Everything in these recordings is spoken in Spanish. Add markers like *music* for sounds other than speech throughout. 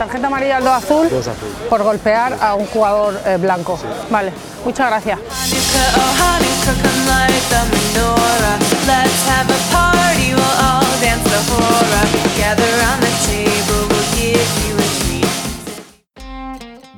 tarjeta amarilla al 2 azul, por golpear a un jugador eh, blanco. Vale, muchas gracias.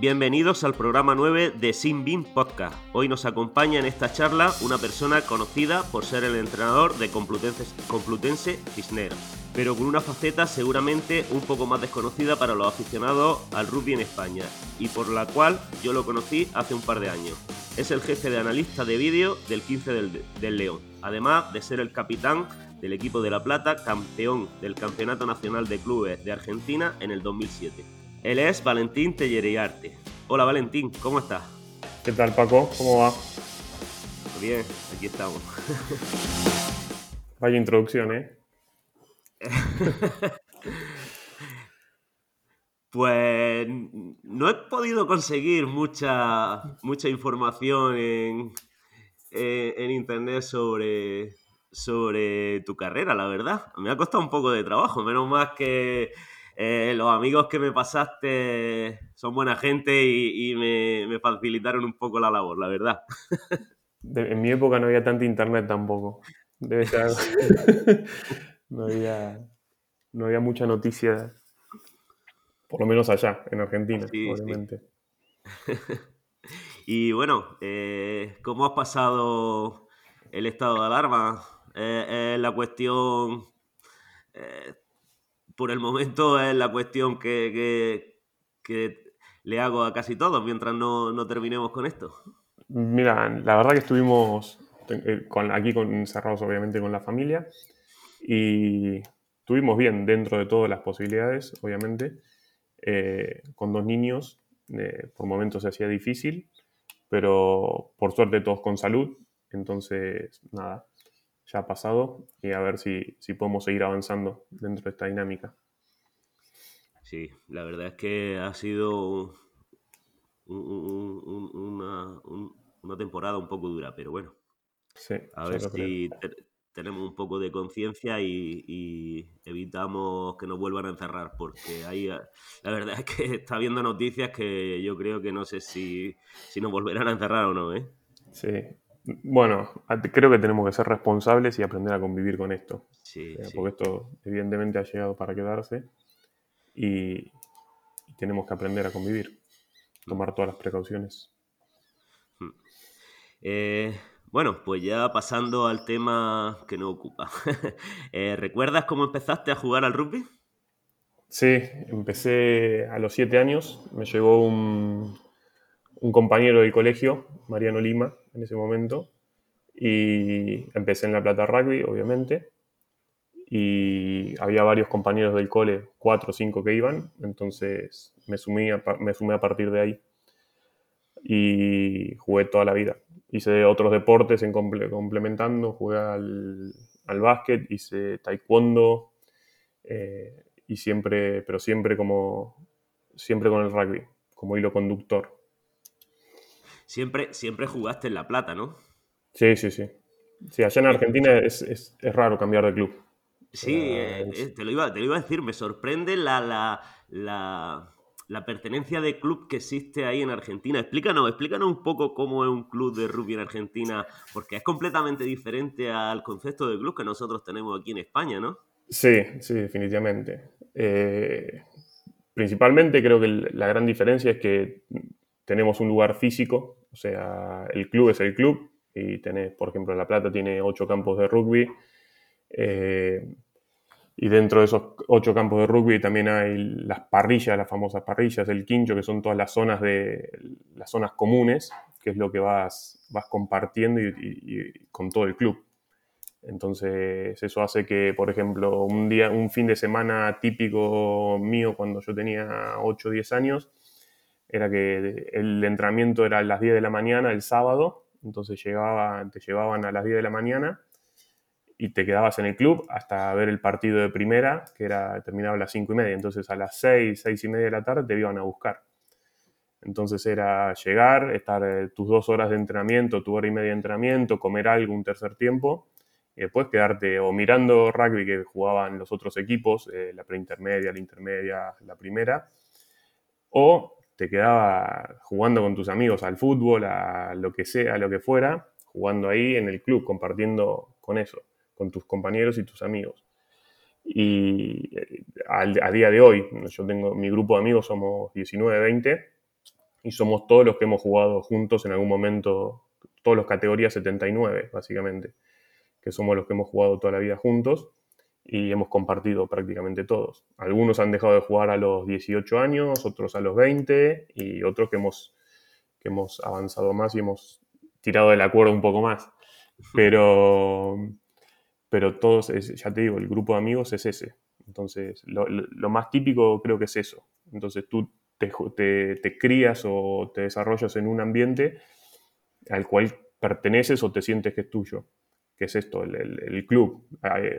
Bienvenidos al programa 9 de Sin Bin Podcast. Hoy nos acompaña en esta charla una persona conocida por ser el entrenador de Complutense, Complutense Cisneros, pero con una faceta seguramente un poco más desconocida para los aficionados al rugby en España y por la cual yo lo conocí hace un par de años. Es el jefe de analista de vídeo del 15 del, del León, además de ser el capitán del equipo de La Plata, campeón del Campeonato Nacional de Clubes de Argentina en el 2007. Él es Valentín Telleriarte. Hola Valentín, ¿cómo estás? ¿Qué tal Paco? ¿Cómo va? Bien, aquí estamos. *laughs* Vaya introducción, ¿eh? *laughs* pues no he podido conseguir mucha, mucha información en, en, internet sobre, sobre tu carrera, la verdad. Me ha costado un poco de trabajo, menos más que eh, los amigos que me pasaste son buena gente y, me, facilitaron un poco la labor, la verdad. en mi época no había tanto internet tampoco. Debe ser. *laughs* no, había, no había mucha noticia, por lo menos allá, en Argentina, obviamente. *laughs* y bueno, eh, ¿cómo has pasado el estado de alarma? Eh, la cuestión por el momento *laughs* es la cuestión que, le hago a casi todos mientras no, terminemos con esto. Mira, la verdad que estuvimos eh, aquí con, encerrados obviamente con la familia y estuvimos bien dentro de todas las posibilidades, obviamente. Eh, con dos niños, eh, por momentos se hacía difícil, pero por suerte todos con salud. Entonces, nada, ya ha pasado y a ver si, podemos seguir avanzando dentro de esta dinámica. Sí, la verdad es que ha sido una, temporada un poco dura, pero bueno. Sí, a ver si tenemos un poco de conciencia y, evitamos que nos vuelvan a encerrar, porque ahí la verdad es que *laughs* está viendo noticias que yo creo que no sé si, si nos volverán a encerrar o no, ¿eh? Sí, bueno, creo que tenemos que ser responsables y aprender a convivir con esto. Sí, Porque esto evidentemente ha llegado para quedarse y, tenemos que aprender a convivir, tomar todas las precauciones. Hmm. Eh, bueno, pues ya pasando al tema que nos ocupa. *laughs* Eh, ¿Recuerdas cómo empezaste a jugar al rugby? Sí, empecé a los siete años. Me llevó un, un compañero del colegio, Mariano Lima, en ese momento. Y empecé en La Plata Rugby, obviamente. Y había varios compañeros del cole, cuatro o cinco que iban, entonces me sumí a, me sumé a partir de ahí. Y jugué toda la vida. Hice otros deportes en complementando, jugué al, al básquet, hice taekwondo, eh, y siempre, pero siempre como, siempre con el rugby, como hilo conductor. Siempre, siempre jugaste en La Plata, ¿no? Sí, sí, sí. Sí, allá en Argentina es, raro cambiar de club. Sí, eh, eh, te, lo iba, a decir, me sorprende la, la, pertenencia de club que existe ahí en Argentina. Explícanos, explícanos un poco cómo es un club de rugby en Argentina, porque es completamente diferente al concepto de club que nosotros tenemos aquí en España, ¿no? Sí, sí, definitivamente. Eh, principalmente creo que la gran diferencia es que tenemos un lugar físico o sea, el club es el club y tenés, por ejemplo, La Plata tiene ocho campos de rugby. Eh, y dentro de esos ocho campos de rugby también hay las parrillas, las famosas parrillas, el quincho, que son todas las zonas, de, las zonas comunes, que es lo que vas, vas compartiendo y, con todo el club. Entonces, eso hace que, por ejemplo, un día, un fin de semana típico mío cuando yo tenía 8 o 10 años, era que el entrenamiento era a las 10 de la mañana el sábado, entonces llegaba, te llevaban a las 10 de la mañana y te quedabas en el club hasta ver el partido de primera, que era, terminaba a las 5 y media, entonces a las 6, 6 y media de la tarde te iban a buscar. Entonces era llegar, estar eh, tus dos horas de entrenamiento, tu hora y media de entrenamiento, comer algo un tercer tiempo y después quedarte o mirando rugby que jugaban los otros equipos, eh, la preintermedia, la intermedia, la primera, o te quedaba jugando con tus amigos al fútbol, a lo que sea, a lo que fuera, jugando ahí en el club, compartiendo con eso, con tus compañeros y tus amigos. Y eh, a, día de hoy, yo tengo mi grupo de amigos, somos 19, 20, y somos todos los que hemos jugado juntos en algún momento, todos los categorías 79, básicamente, que somos los que hemos jugado toda la vida juntos y hemos compartido prácticamente todos. Algunos han dejado de jugar a los 18 años, otros a los 20 y otros que hemos, que hemos avanzado más y hemos tirado del acuerdo un poco más. *laughs* Pero, pero todos, ya te digo, el grupo de amigos es ese. Entonces, lo, más típico creo que es eso. Entonces, tú te, te, crías o te desarrollas en un ambiente al cual perteneces o te sientes que es tuyo que es esto, el, club.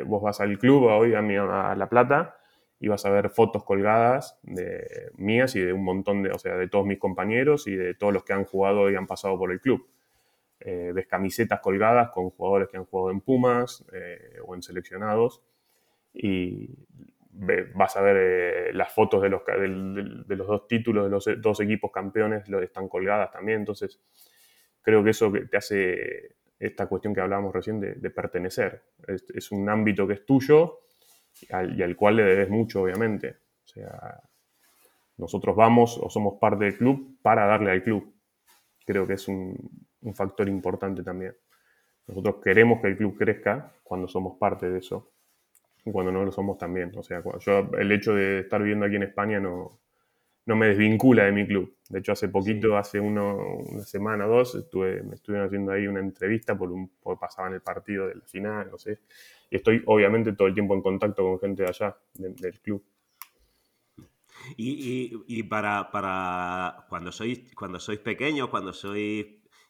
Vos vas al club hoy a, La Plata y vas a ver fotos colgadas de mías y de un montón de, o sea, de todos mis compañeros y de todos los que han jugado y han pasado por el club. Eh, ves camisetas colgadas con jugadores que han jugado en Pumas eh, o en seleccionados y vas a ver eh, las fotos de los, de, los dos títulos de los dos equipos campeones lo están colgadas también. Entonces, creo que eso te hace esta cuestión que hablábamos recién de, pertenecer. Es, un ámbito que es tuyo y al, cual le debes mucho, obviamente. O sea, nosotros vamos o somos parte del club para darle al club. Creo que es un, factor importante también. Nosotros queremos que el club crezca cuando somos parte de eso y cuando no lo somos también. O sea, yo el hecho de estar viviendo aquí en España no, no me desvincula de mi club. De hecho, hace poquito, hace una semana o dos, estuve, me estuvieron haciendo ahí una entrevista por, un, por pasaban el partido de la final, no sé. Y estoy obviamente todo el tiempo en contacto con gente de allá, del club. Y, y, para, para, cuando sois cuando sois pequeños, cuando sois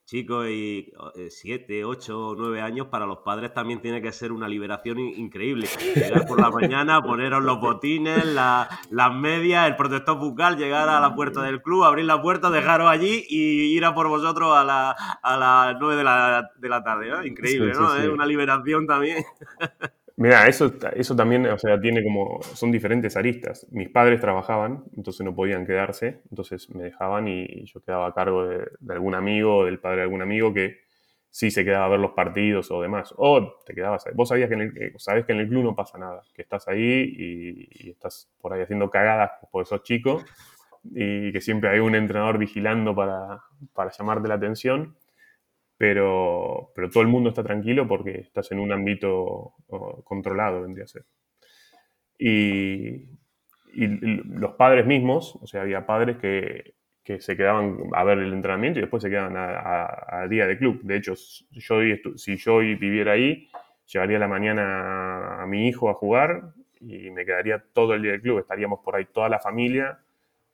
chicos y 7, 8, 9 años, para los padres también tiene que ser una liberación increíble. Llegar por la mañana, poneros los botines, las medias, el protector bucal, llegar a la puerta del club, abrir la puerta, dejaros allí y ir a por vosotros a, la, a las 9 de la, de la tarde. Increíble, ¿no? Es una liberación también. *laughs* Mira, eso, eso también, o sea, tiene como, son diferentes aristas. Mis padres trabajaban, entonces no podían quedarse, entonces me dejaban y yo quedaba a cargo de, algún amigo o del padre de algún amigo que sí se quedaba a ver los partidos o demás. O te quedabas. Vos sabías que en el, eh, sabés que en el club no pasa nada, que estás ahí y, estás por ahí haciendo cagadas por esos chicos y que siempre hay un entrenador vigilando para, para llamarte la atención pero, pero todo el mundo está tranquilo porque estás en un ámbito controlado, vendría a ser. Y, los padres mismos, o sea, había padres que, se quedaban a ver el entrenamiento y después se quedaban a, día de club. De hecho, yo, si yo viviera ahí, llevaría la mañana a mi hijo a jugar y me quedaría todo el día de club. Estaríamos por ahí toda la familia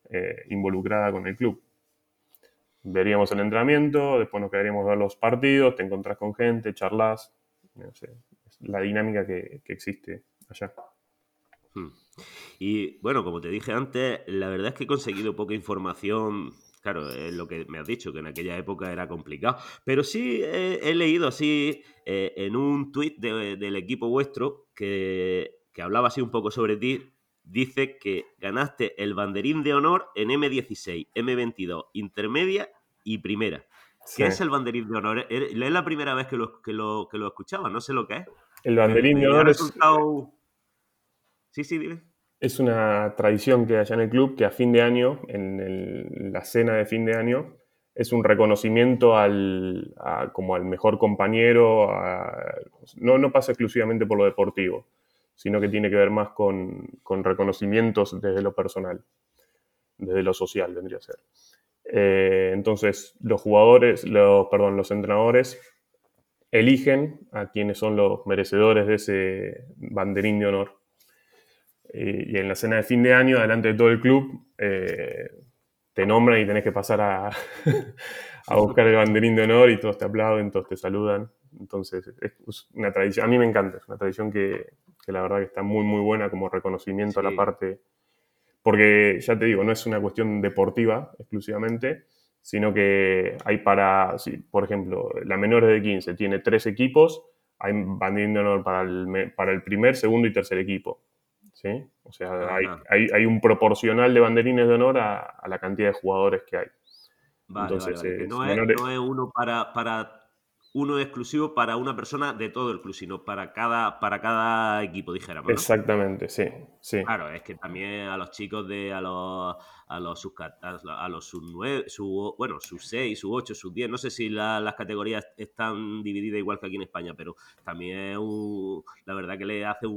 eh, involucrada con el club veríamos el entrenamiento, después nos quedaríamos a ver los partidos, te encontrás con gente, charlas, no sé, es la dinámica que, existe allá. Hmm. Y bueno, como te dije antes, la verdad es que he conseguido poca información. Claro, es lo que me has dicho, que en aquella época era complicado. Pero sí he, leído así eh, en un tuit del equipo vuestro que, que hablaba así un poco sobre ti, dice que ganaste el banderín de honor en M16, M22, intermedia y primera. ¿Qué es el banderín de honor? Es la primera vez que lo, que lo, que lo escuchaba, no sé lo que es. El banderín de honor es... Sí, sí, dime. Es una tradición que hay allá en el club que a fin de año, en la cena de fin de año, es un reconocimiento al, como al mejor compañero. no, no pasa exclusivamente por lo deportivo sino que tiene que ver más con, reconocimientos desde lo personal, desde lo social, vendría a ser. Eh, entonces, los jugadores, los, perdón, los entrenadores eligen a quienes son los merecedores de ese banderín de honor. Y, en la cena de fin de año, delante de todo el club, eh, te nombran y tenés que pasar a, *laughs* a buscar el banderín de honor y todos te aplauden, todos te saludan. Entonces, es una tradición, a mí me encanta, es una tradición que, la verdad que está muy, muy buena como reconocimiento a la parte, porque ya te digo, no es una cuestión deportiva exclusivamente, sino que hay para, por ejemplo, la menores de 15 tiene tres equipos, hay honor para el, para el primer, segundo y tercer equipo. ¿sí? O sea, hay, un proporcional de banderines de honor a, la cantidad de jugadores que hay. Entonces, no, es, uno para, para uno exclusivo para una persona de todo el club, sino para cada, para cada equipo, dijéramos. Exactamente, sí, sí. Claro, es que también a los chicos de a los a los sub a los sub 9, su, bueno, sub 6, sub 8, sub 10, no sé si las categorías están divididas igual que aquí en España, pero también la verdad que le hace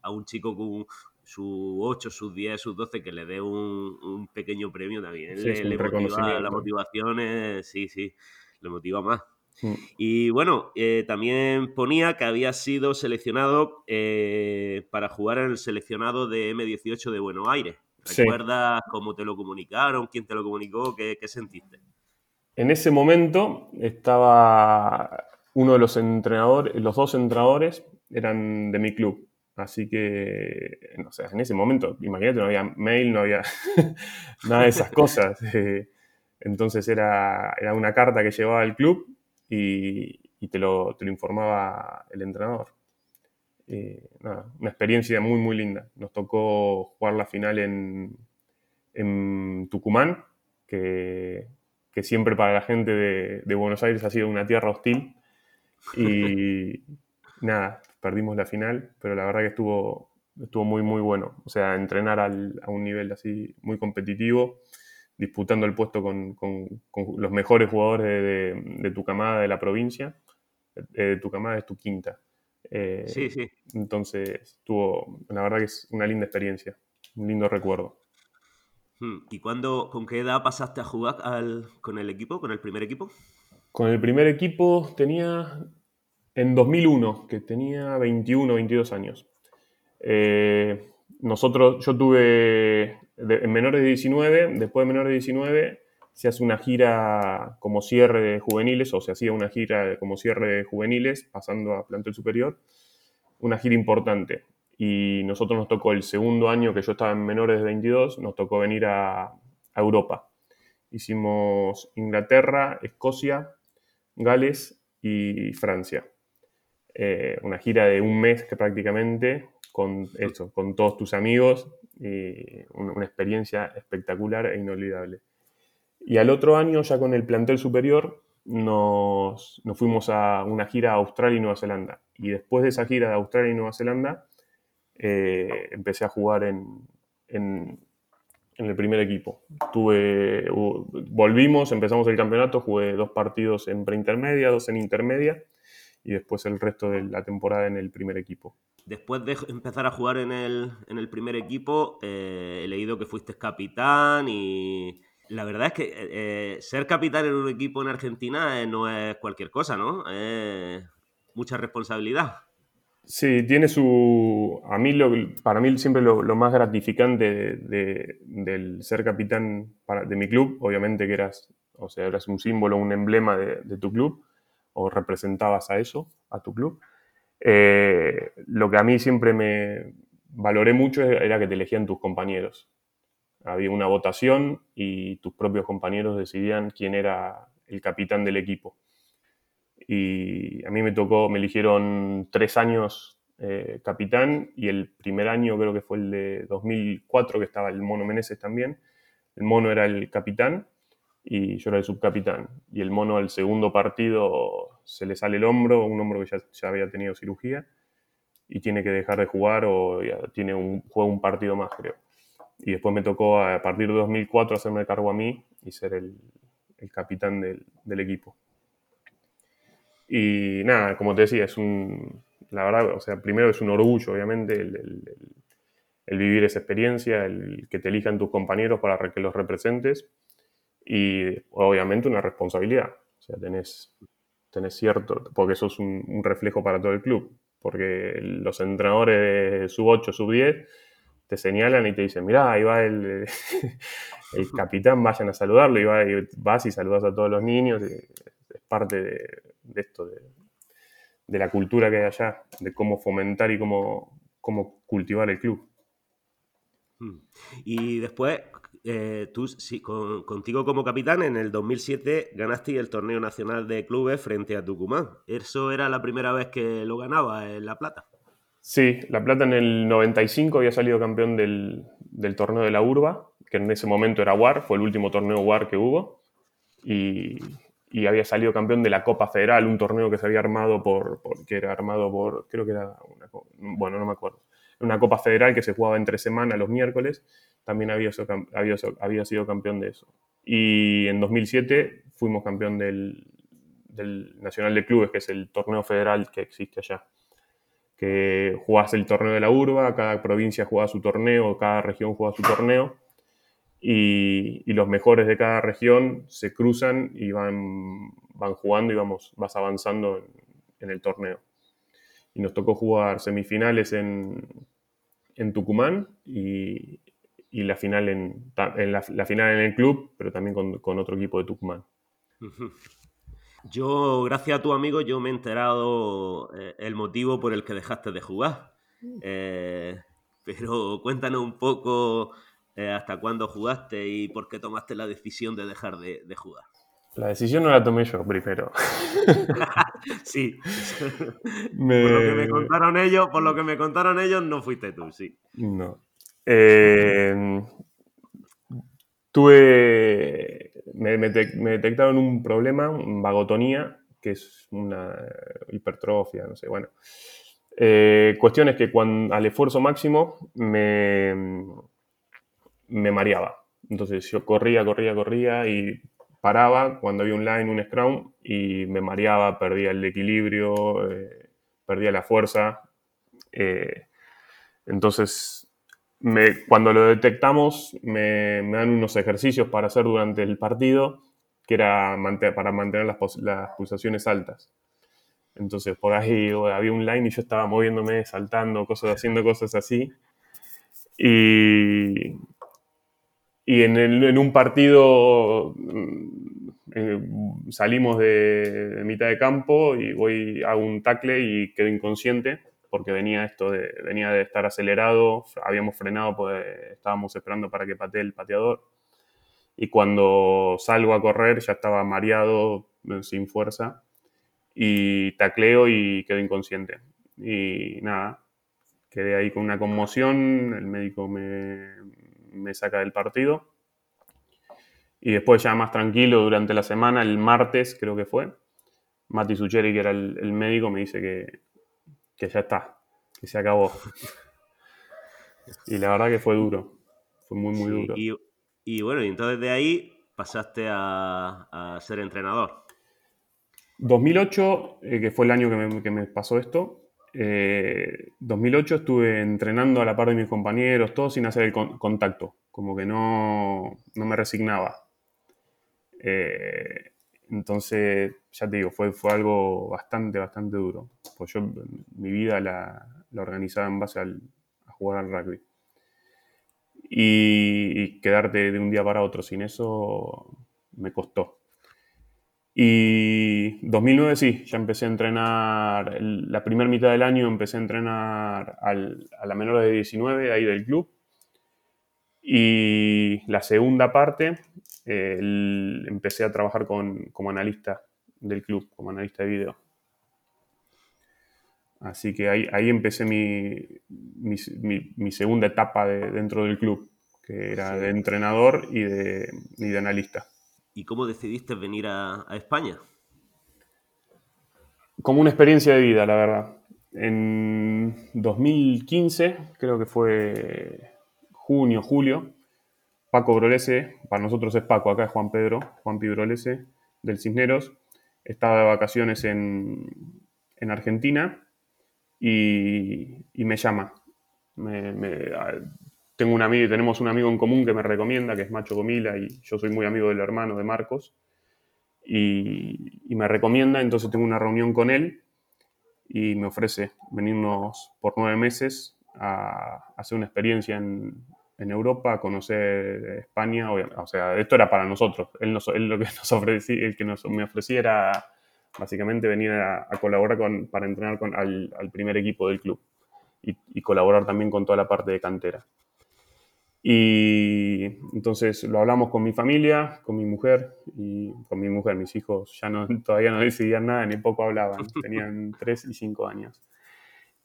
a un chico con su 8, sus 10, sus 12, que le dé un, pequeño premio también. le, motiva, la motivación es, sí, sí, le motiva más. Mm. Y bueno, eh, también ponía que había sido seleccionado eh, para jugar en el seleccionado de M18 de Buenos Aires. ¿Recuerdas cómo te lo comunicaron? ¿Quién te lo comunicó? ¿Qué, sentiste? En ese momento estaba uno de los entrenadores, los dos entrenadores eran de mi club. Así que, no sé, en ese momento, imagínate, no había mail, no había *laughs* nada de esas cosas. *laughs* Entonces era, era una carta que llevaba al club y, te, lo, informaba el entrenador. una experiencia muy, muy linda. Nos tocó jugar la final en, Tucumán, que, siempre para la gente de, Buenos Aires ha sido una tierra hostil. Y *laughs* nada, perdimos la final, pero la verdad que estuvo, estuvo muy, muy bueno. O sea, entrenar a un nivel así muy competitivo disputando el puesto con, los mejores jugadores de, tu camada de la provincia. Eh, tu camada es tu quinta. Eh, sí, sí. Entonces, tuvo, la verdad que es una linda experiencia, un lindo recuerdo. Hmm, ¿Y cuándo, con qué edad pasaste a jugar con el equipo, con el primer equipo? Con el primer equipo tenía en 2001, que tenía 21, 22 años. Eh, nosotros, yo tuve en menores de 19, después de menores de 19, se hace una gira como cierre de juveniles, o se hacía una gira como cierre de juveniles, pasando a plantel superior, una gira importante. Y nosotros nos tocó el segundo año que yo estaba en menores de 22, nos tocó venir a, Europa. Hicimos Inglaterra, Escocia, Gales y Francia. Eh, una gira de un mes que prácticamente con esto, con todos tus amigos, una experiencia espectacular e inolvidable. Y al otro año, ya con el plantel superior, nos, fuimos a una gira a Australia y Nueva Zelanda. Y después de esa gira de Australia y Nueva Zelanda, eh, empecé a jugar en, en, el primer equipo. Tuve, volvimos, empezamos el campeonato, jugué dos partidos en preintermedia, dos en intermedia y después el resto de la temporada en el primer equipo. Después de empezar a jugar en el, primer equipo, eh, he leído que fuiste capitán y la verdad es que eh, eh, ser capitán en un equipo en Argentina no es cualquier cosa, ¿no? Es mucha responsabilidad. Sí, tiene su... A mí, para mí siempre lo, más gratificante del ser capitán de mi club, obviamente que eras, o sea, eras un símbolo, un emblema de tu club, o representabas a eso, a tu club. Eh, lo que a mí siempre me valoré mucho era que te elegían tus compañeros. Había una votación y tus propios compañeros decidían quién era el capitán del equipo. Y a mí me tocó, me eligieron tres años eh, capitán y el primer año creo que fue el de 2004 que estaba el Mono Meneses también. El Mono era el capitán y yo era el subcapitán. Y el Mono al segundo partido se le sale el hombro, un hombro que ya, había tenido cirugía, y tiene que dejar de jugar o tiene un, juega un partido más, creo. Y después me tocó a partir de 2004 hacerme cargo a mí y ser el, capitán del, equipo. Y nada, como te decía, es un, la verdad, o sea, primero es un orgullo, obviamente, el, el, vivir esa experiencia, el que te elijan tus compañeros para que los representes y obviamente una responsabilidad. O sea, tenés tenés cierto, porque eso es un, reflejo para todo el club, porque los entrenadores de sub 8, sub 10 te señalan y te dicen, mirá, ahí va el, *laughs* el capitán, vayan a saludarlo, y, vas y saludas a todos los niños, es parte de, esto, de, de, la cultura que hay allá, de cómo fomentar y cómo, cómo cultivar el club. Hmm. Y después, eh, tú, sí, contigo como capitán, en el 2007 ganaste el torneo nacional de clubes frente a Tucumán. ¿Eso era la primera vez que lo ganaba en La Plata? Sí, La Plata en el 95 había salido campeón del, torneo de la Urba, que en ese momento era WAR, fue el último torneo WAR que hubo, y, había salido campeón de la Copa Federal, un torneo que se había armado por, que era armado por, creo que era una, bueno, no me acuerdo, una Copa Federal que se jugaba entre semana los miércoles, también había, había, había sido campeón de eso. Y en 2007 fuimos campeón del, Nacional de Clubes, que es el torneo federal que existe allá. Que jugás el torneo de la urba, cada provincia juega su torneo, cada región juega su torneo, y, los mejores de cada región se cruzan y van, van jugando y vamos, vas avanzando en el torneo y nos tocó jugar semifinales en, Tucumán y, la, final en, la, final en el club, pero también con, otro equipo de Tucumán. Yo, gracias a tu amigo, yo me he enterado eh, el motivo por el que dejaste de jugar. Eh, pero cuéntanos un poco eh, hasta cuándo jugaste y por qué tomaste la decisión de dejar de jugar. La decisión no la tomé yo primero. *laughs* sí. *laughs* Por lo que me contaron ellos, por lo que me contaron ellos, no fuiste tú, sí. No. Eh, tuve. Me, detectaron un problema, vagotonía, que es una hipertrofia, no sé, bueno. Eh, cuestión es que cuando, al esfuerzo máximo me, me mareaba. Entonces yo corría, corría, corría y paraba cuando había un line, un scrum, y me mareaba, perdía el equilibrio, eh, perdía la fuerza. Eh, entonces, cuando lo detectamos, me, dan unos ejercicios para hacer durante el partido, que era para mantener las, pulsaciones altas. Entonces, por ahí había un line y yo estaba moviéndome, saltando, cosas, haciendo cosas así. Y, y en, un partido mm, eh, salimos de, mitad de campo y hago un tackle y quedo inconsciente porque venía esto de, venía de estar acelerado, habíamos frenado, pues estábamos esperando para que patee el pateador. Y cuando salgo a correr ya estaba mareado, sin fuerza, y tacleo y quedo inconsciente. Y nada, quedé ahí con una conmoción, el médico me, me saca del partido. Y después ya más tranquilo durante la semana, el martes creo que fue, Mati Sucheri, que era el, médico, me dice que, ya está, que se acabó. y la verdad que fue duro, fue muy, muy duro. Y, bueno, y entonces de ahí pasaste a, ser entrenador. 2008, eh, que fue el año que me, pasó esto, 2008 eh, estuve entrenando a la par de mis compañeros, todos sin hacer el contacto, como que no, me resignaba. Eh, entonces, ya te digo, fue, fue algo bastante, bastante duro. Pues yo mi vida la, organizaba en base a jugar al rugby. y, quedarte de un día para otro sin eso me costó. Y 2009 sí, ya empecé a entrenar, la primera mitad del año empecé a entrenar a la menor de 19 ahí del club. Y la segunda parte empecé a trabajar como analista del club, como analista de video. Así que ahí, ahí empecé mi, mi, segunda etapa dentro del club, que era de entrenador y de, y de analista. ¿Y cómo decidiste venir a, España? Como una experiencia de vida, la verdad. En 2015, creo que fue junio, julio, Paco Brolese, para nosotros es Paco, acá es Juan Pedro, Juan Brolese, del Cisneros, estaba de vacaciones en, Argentina y, me llama. Tengo un amigo, tenemos un amigo en común que me recomienda, que es Macho Comila, y yo soy muy amigo del hermano de Marcos, y, me recomienda, entonces tengo una reunión con él y me ofrece venirnos por nueve meses a, hacer una experiencia en, Europa, a conocer España, o, sea, esto era para nosotros, él, lo que *laughs* nos ofrecía, el que nos, me ofrecía era básicamente venir a, colaborar con, para entrenar con, al, primer equipo del club y colaborar también con toda la parte de cantera. Y entonces lo hablamos con mi familia, con mi mujer y con mi mujer. Mis hijos ya no, *laughs* todavía no decidían nada, ni poco hablaban. *laughs* Tenían 3 y 5 años.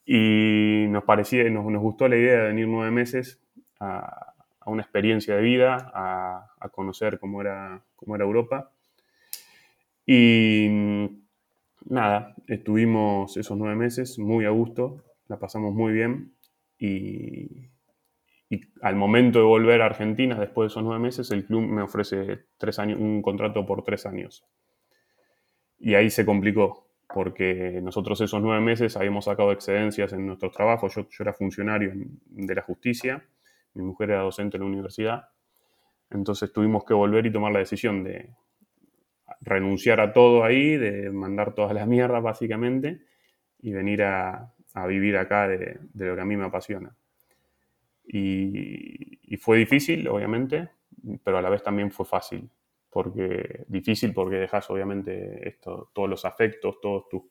Y nos parecía, nos, nos gustó la idea de venir nueve meses a, una experiencia de vida, a, conocer cómo era, cómo era Europa. Y nada, estuvimos esos nueve meses muy a gusto, la pasamos muy bien y, al momento de volver a Argentina, después de esos nueve meses, el club me ofrece tres años, un contrato por tres años. Y ahí se complicó, porque nosotros esos nueve meses habíamos sacado excedencias en nuestros trabajos. Yo, yo era funcionario de la justicia, mi mujer era docente en la universidad. Entonces tuvimos que volver y tomar la decisión de renunciar a todo ahí, de mandar todas las mierdas básicamente y venir a, vivir acá de, lo que a mí me apasiona. Y, fue difícil, obviamente, pero a la vez también fue fácil. Porque, difícil porque dejas obviamente esto, todos los afectos, todos tus,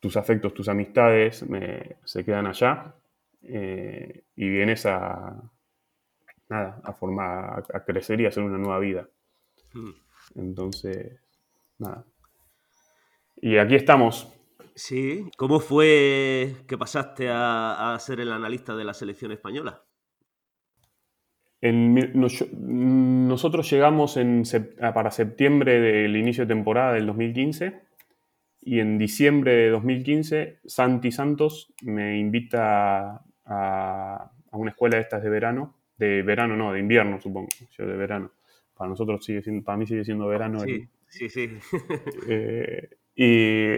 tus afectos, tus amistades se quedan allá eh, y vienes a, nada, a formar, a, crecer y a hacer una nueva vida. Hmm. Entonces, nada. Y aquí estamos. Sí, ¿cómo fue que pasaste a, ser el analista de la selección española? nosotros llegamos en, para septiembre del inicio de temporada del 2015 y en diciembre de 2015 Santi Santos me invita a, una escuela de estas de verano, de verano no, de invierno supongo, yo de verano. Para nosotros sigue siendo, para mí sigue siendo verano. Sí, sí, sí. *laughs* Eh, y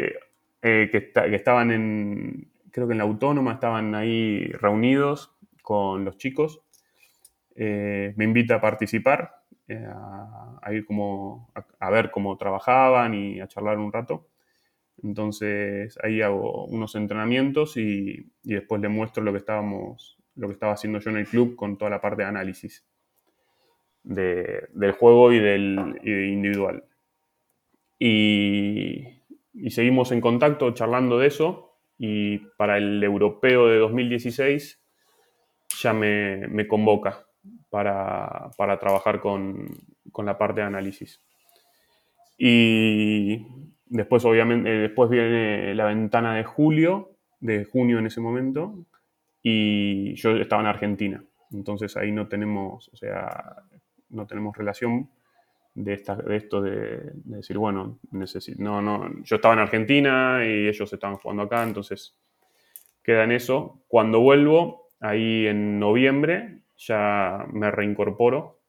eh, que, estaban en, creo que en la autónoma, estaban ahí reunidos con los chicos. Eh, me invita a participar, a, ir como a, ver cómo trabajaban y a charlar un rato. Entonces ahí hago unos entrenamientos y, después le muestro lo que estábamos, lo que estaba haciendo yo en el club con toda la parte de análisis del juego y del individual. Y, seguimos en contacto charlando de eso y para el europeo de 2016 ya me, convoca para, trabajar con, con la parte de análisis. Y Después, obviamente, eh, después viene la ventana de julio, de junio en ese momento, y yo estaba en Argentina. Entonces ahí no tenemos, o sea, no tenemos relación de, esta, de esto de, decir, bueno, necesito, no, no, yo estaba en Argentina y ellos estaban jugando acá, entonces queda en eso. Cuando vuelvo, ahí en noviembre, ya me reincorporo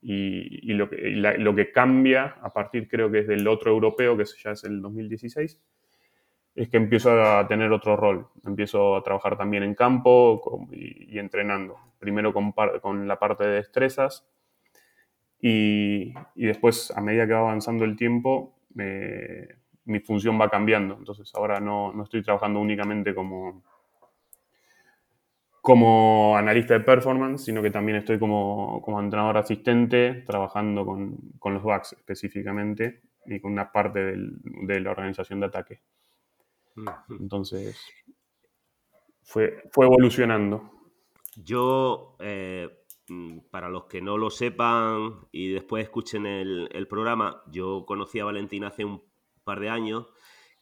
y, lo, que, lo, que, cambia a partir creo que es del otro europeo, que ya es el 2016, es que empiezo a tener otro rol. Empiezo a trabajar también en campo y, entrenando. Primero con, con, la parte de destrezas y, y, después a medida que va avanzando el tiempo mi función va cambiando. Entonces ahora no, no estoy trabajando únicamente como como analista de performance, sino que también estoy como, entrenador asistente trabajando con, los backs específicamente y con una parte de la organización de ataque. Entonces, fue, fue evolucionando. Yo, eh, para los que no lo sepan y después escuchen el, el programa, yo conocí a Valentín hace un par de años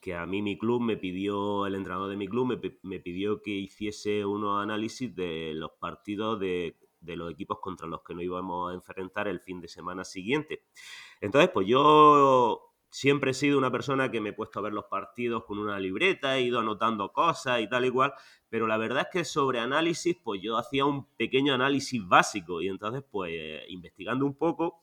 que a mí mi club me pidió, el entrenador de mi club me, pidió que hiciese unos análisis de los partidos de, los equipos contra los que nos íbamos a enfrentar el fin de semana siguiente. Entonces, pues yo siempre he sido una persona que me he puesto a ver los partidos con una libreta, he ido anotando cosas y tal y cual, pero la verdad es que sobre análisis, pues yo hacía un pequeño análisis básico y entonces, pues investigando un poco,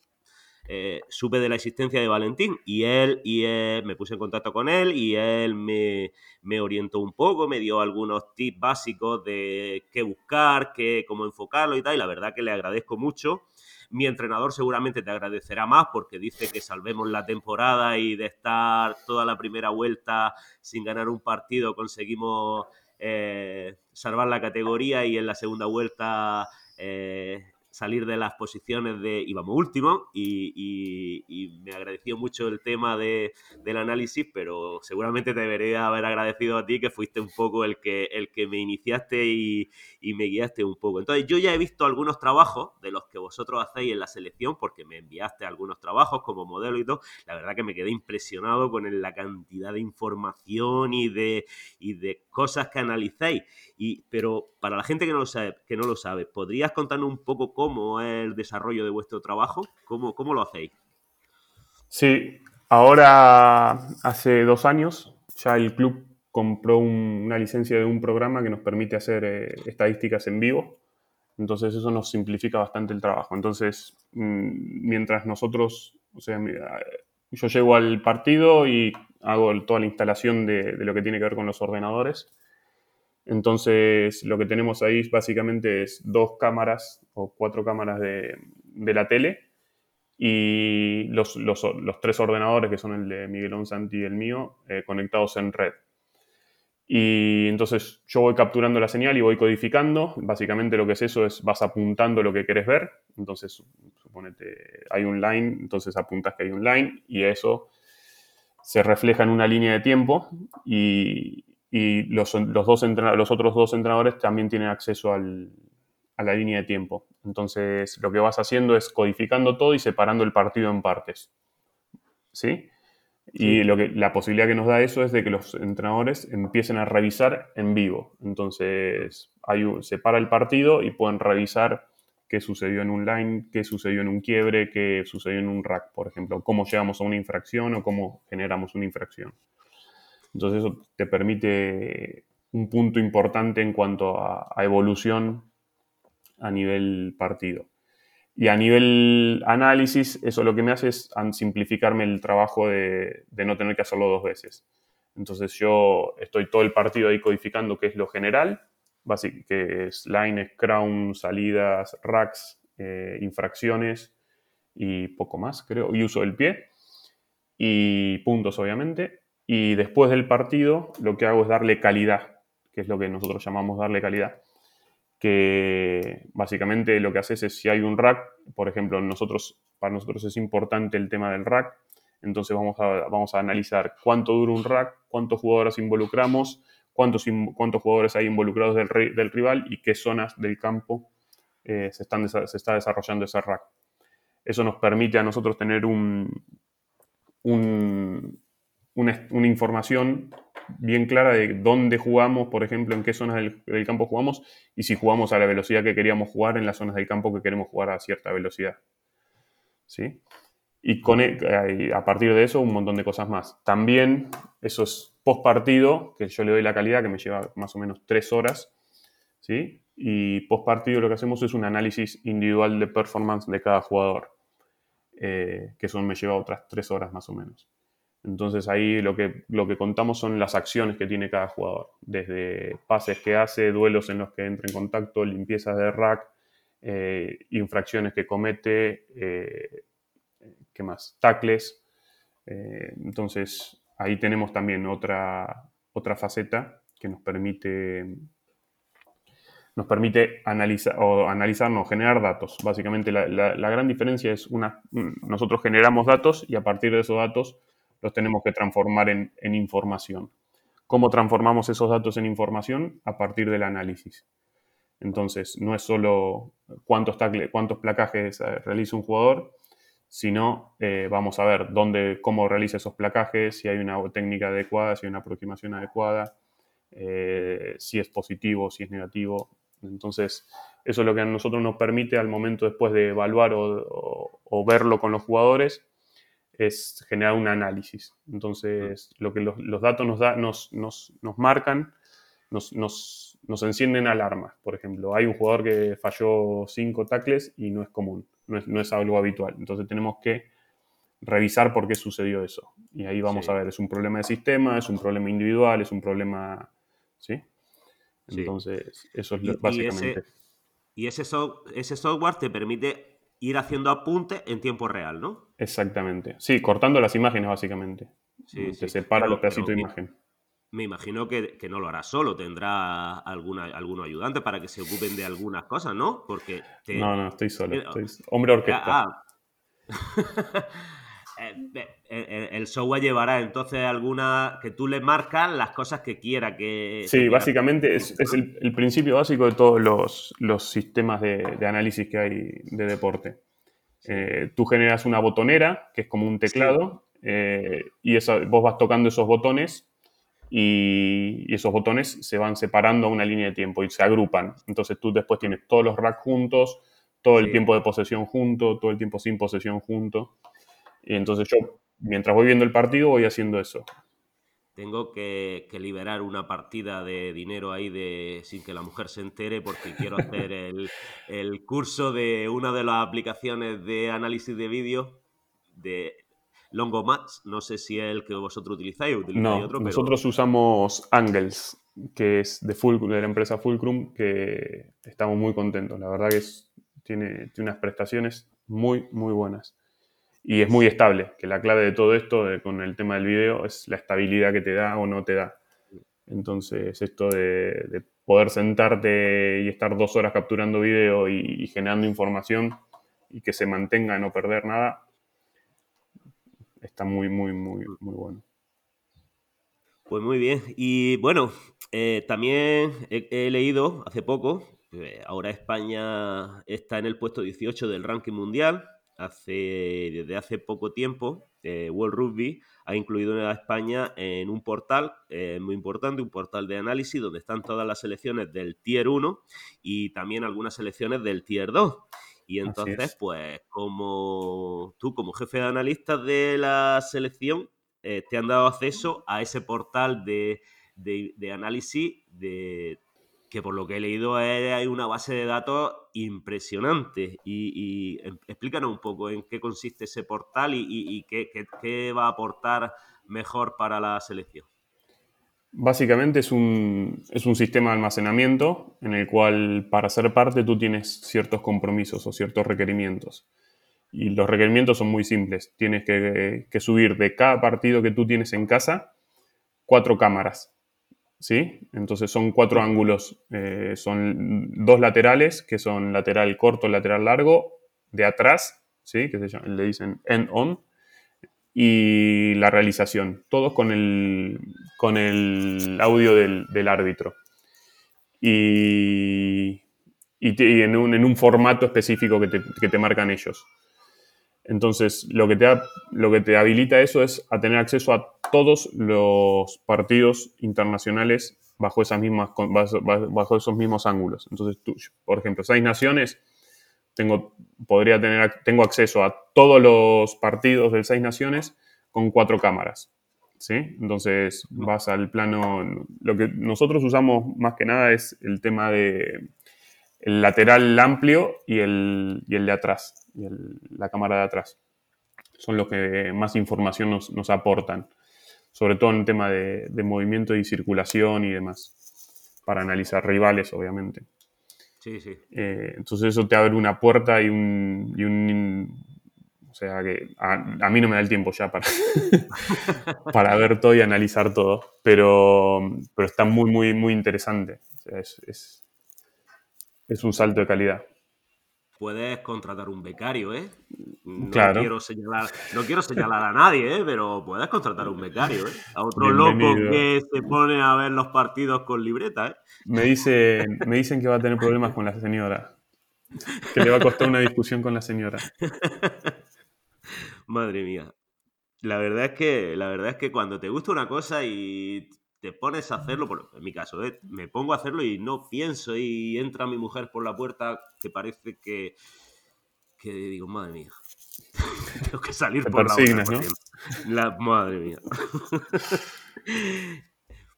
eh, supe de la existencia de Valentín y él, y me puse en contacto con él y él me, orientó un poco, me dio algunos tips básicos de qué buscar, qué, cómo enfocarlo y tal, y la verdad que le agradezco mucho. Mi entrenador seguramente te agradecerá más porque dice que salvemos la temporada y de estar toda la primera vuelta sin ganar un partido conseguimos eh, salvar la categoría y en la segunda vuelta eh, salir de las posiciones de íbamos último y, me agradeció mucho el tema de, del análisis, pero seguramente te debería haber agradecido a ti que fuiste un poco el que, el que me iniciaste y, me guiaste un poco. Entonces yo ya he visto algunos trabajos de los que vosotros hacéis en la selección porque me enviaste algunos trabajos como modelo y todo. La verdad que me quedé impresionado con la cantidad de información y de, y de cosas que analizáis. Y, pero para la gente que no lo sabe, que no lo sabe, ¿podrías contarnos un poco cómo es el desarrollo de vuestro trabajo? ¿Cómo, cómo lo hacéis? Sí, ahora hace dos años ya el club compró una licencia de un programa que nos permite hacer eh, estadísticas en vivo. Entonces eso nos simplifica bastante el trabajo. Entonces, mm, mientras nosotros, o sea, yo llego al partido y hago toda la instalación de, de, lo que tiene que ver con los ordenadores. Entonces, lo que tenemos ahí básicamente es dos cámaras o cuatro cámaras de, la tele y los, tres ordenadores, que son el de Miguel Santi y el mío, eh, conectados en red. Y entonces yo voy capturando la señal y voy codificando. Básicamente lo que es eso es vas apuntando lo que quieres ver. Entonces, suponete, hay un line, entonces apuntas que hay un line y eso se refleja en una línea de tiempo y, y los, dos los otros dos entrenadores también tienen acceso a la línea de tiempo. Entonces, lo que vas haciendo es codificando todo y separando el partido en partes. ¿Sí? Y Lo que, la posibilidad que nos da eso es de que los entrenadores empiecen a revisar en vivo. Entonces, hay se para el partido y pueden revisar qué sucedió en un line, qué sucedió en un quiebre, qué sucedió en un rack, por ejemplo, cómo llegamos a una infracción o cómo generamos una infracción. Entonces eso te permite un punto importante en cuanto a, evolución a nivel partido. Y a nivel análisis, eso lo que me hace es simplificarme el trabajo de, no tener que hacerlo dos veces. Entonces yo estoy todo el partido ahí codificando qué es lo general, que es lines, crown, salidas, racks, eh, infracciones y poco más, creo, y uso del pie y puntos, obviamente. Y después del partido lo que hago es darle calidad, que es lo que nosotros llamamos darle calidad. Que básicamente lo que haces es si hay un rack, por ejemplo, nosotros, para nosotros es importante el tema del rack, entonces vamos a, vamos a analizar cuánto dura un rack, cuántos jugadores involucramos, cuántos, cuántos jugadores hay involucrados del, del rival y qué zonas del campo eh, se, están, se está desarrollando ese rack. Eso nos permite a nosotros tener un, un, una, información bien clara de dónde jugamos, por ejemplo, en qué zonas del, campo jugamos y si jugamos a la velocidad que queríamos jugar en las zonas del campo que queremos jugar a cierta velocidad. ¿Sí? Y e, a partir de eso un montón de cosas más. También eso es post partido, que yo le doy la calidad, que me lleva más o menos tres horas. ¿sí? Y post partido lo que hacemos es un análisis individual de performance de cada jugador, eh, que eso me lleva otras tres horas más o menos. Entonces ahí lo que, lo que contamos son las acciones que tiene cada jugador, desde pases que hace, duelos en los que entra en contacto, limpiezas de rack, eh, infracciones que comete, eh, ¿qué más? Tacles. Eh, entonces ahí tenemos también otra, otra faceta que nos permite nos permite analizar o analizarnos, generar datos. Básicamente la, la, gran diferencia es una, nosotros generamos datos y a partir de esos datos los tenemos que transformar en, información. ¿Cómo transformamos esos datos en información? A partir del análisis. Entonces, no es solo cuántos, placajes eh, realiza un jugador, sino eh, vamos a ver dónde, cómo realiza esos placajes, si hay una técnica adecuada, si hay una aproximación adecuada, eh, si es positivo, si es negativo. Entonces, eso es lo que a nosotros nos permite al momento después de evaluar o verlo con los jugadores, es generar un análisis. Entonces, lo que los, datos nos, da, nos, nos, nos marcan, nos, nos, encienden alarmas. Por ejemplo, hay un jugador que falló cinco tacles y no es común, no es, no es algo habitual. Entonces, tenemos que revisar por qué sucedió eso. Y ahí vamos a ver, es un problema de sistema, es un problema individual, es un problema... ¿Sí? Entonces, eso es básicamente... Y ese, ese software te permite ir haciendo apuntes en tiempo real, ¿no? Exactamente. Sí, cortando las imágenes básicamente. Sí, Se separa los pedacitos de imagen. me imagino que, no lo hará solo, tendrá alguna, algunos ayudantes para que se ocupen de algunas cosas, ¿no? Porque No, no, estoy solo, estoy... hombre orquesta. Ah, *laughs* el software llevará entonces alguna que tú le marcas las cosas que quiera que. Sí, básicamente es, el, principio básico de todos los, sistemas de, análisis que hay de deporte. Eh, tú generas una botonera, que es como un teclado, eh, y vos vas tocando esos botones y, esos botones se van separando a una línea de tiempo y se agrupan. Entonces tú después tienes todos los racks juntos, todo el tiempo de posesión junto, todo el tiempo sin posesión junto. Y entonces yo, mientras voy viendo el partido, voy haciendo eso. Tengo que, liberar una partida de dinero ahí de sin que la mujer se entere porque quiero *laughs* hacer el, el curso de una de las aplicaciones de análisis de vídeo de Longomax, no sé si es el que vosotros utilizáis o utilizáis no, otro, nosotros usamos Angles, que es de, Full, de la empresa Fulcrum, que estamos muy contentos. La verdad que tiene, tiene, unas prestaciones muy, muy buenas. Y es muy estable, que la clave de todo esto con el tema del video es la estabilidad que te da o no te da. Entonces, esto de, poder sentarte y estar dos horas capturando video y, generando información y que se mantenga, no perder nada, está muy, muy, muy, muy bueno. Pues muy bien. Y bueno, eh, también he, leído hace poco, ahora España está en el puesto 18 del ranking mundial. Hace, desde hace poco tiempo, eh, World Rugby ha incluido a España en un portal eh, muy importante, un portal de análisis donde están todas las selecciones del Tier 1 y también algunas selecciones del Tier 2. Y entonces, pues, como tú, como jefe de analistas de la selección, eh, te han dado acceso a ese portal de, análisis de que por lo que he leído hay una base de datos impresionante. Y, em, explícanos un poco en qué consiste ese portal y, qué va a aportar mejor para la selección. Básicamente es un, sistema de almacenamiento en el cual para ser parte tú tienes ciertos compromisos o ciertos requerimientos. Y los requerimientos son muy simples. Tienes que, subir de cada partido que tú tienes en casa cuatro cámaras. ¿Sí? Entonces son cuatro ángulos. Eh, son dos laterales, que son lateral corto, lateral largo, de atrás, ¿sí? que se le dicen end-on, y la realización, todos con el, con el audio del, árbitro. Y, y, en, un, en, un, formato específico que te, que te, marcan ellos. Entonces, lo que, te lo que te habilita eso es a tener acceso a todos los partidos internacionales bajo, esas mismas, bajo esos mismos ángulos. Entonces, tú, por ejemplo, seis naciones, tengo, podría tener, tengo acceso a todos los partidos de seis naciones con cuatro cámaras. ¿sí? Entonces vas al plano, lo que nosotros usamos más que nada es el tema de el lateral amplio y el, y el de atrás, y la cámara de atrás. Son los que más información nos, aportan, sobre todo en el tema de, de, movimiento y circulación y demás, para analizar rivales, obviamente. Sí, sí. Eh, entonces eso te abre una puerta y un, o sea que a, mí no me da el tiempo ya para, *laughs* para ver todo y analizar todo, pero, pero está muy, muy, muy interesante. es, es un salto de calidad puedes contratar un becario, ¿eh? No, quiero señalar, no quiero señalar a nadie, ¿eh? Pero puedes contratar un becario, ¿eh? A otro loco que se pone a ver los partidos con libreta, ¿eh? Me dicen, me dicen que va a tener problemas con la señora. Que le va a costar una discusión con la señora. *laughs* Madre mía. La verdad es que, la verdad es que cuando te gusta una cosa y te pones a hacerlo, en mi caso, ¿eh? me pongo a hacerlo y no pienso y entra mi mujer por la puerta que parece que, que digo, madre mía, *laughs* tengo que salir por la puerta. La, madre mía. *laughs*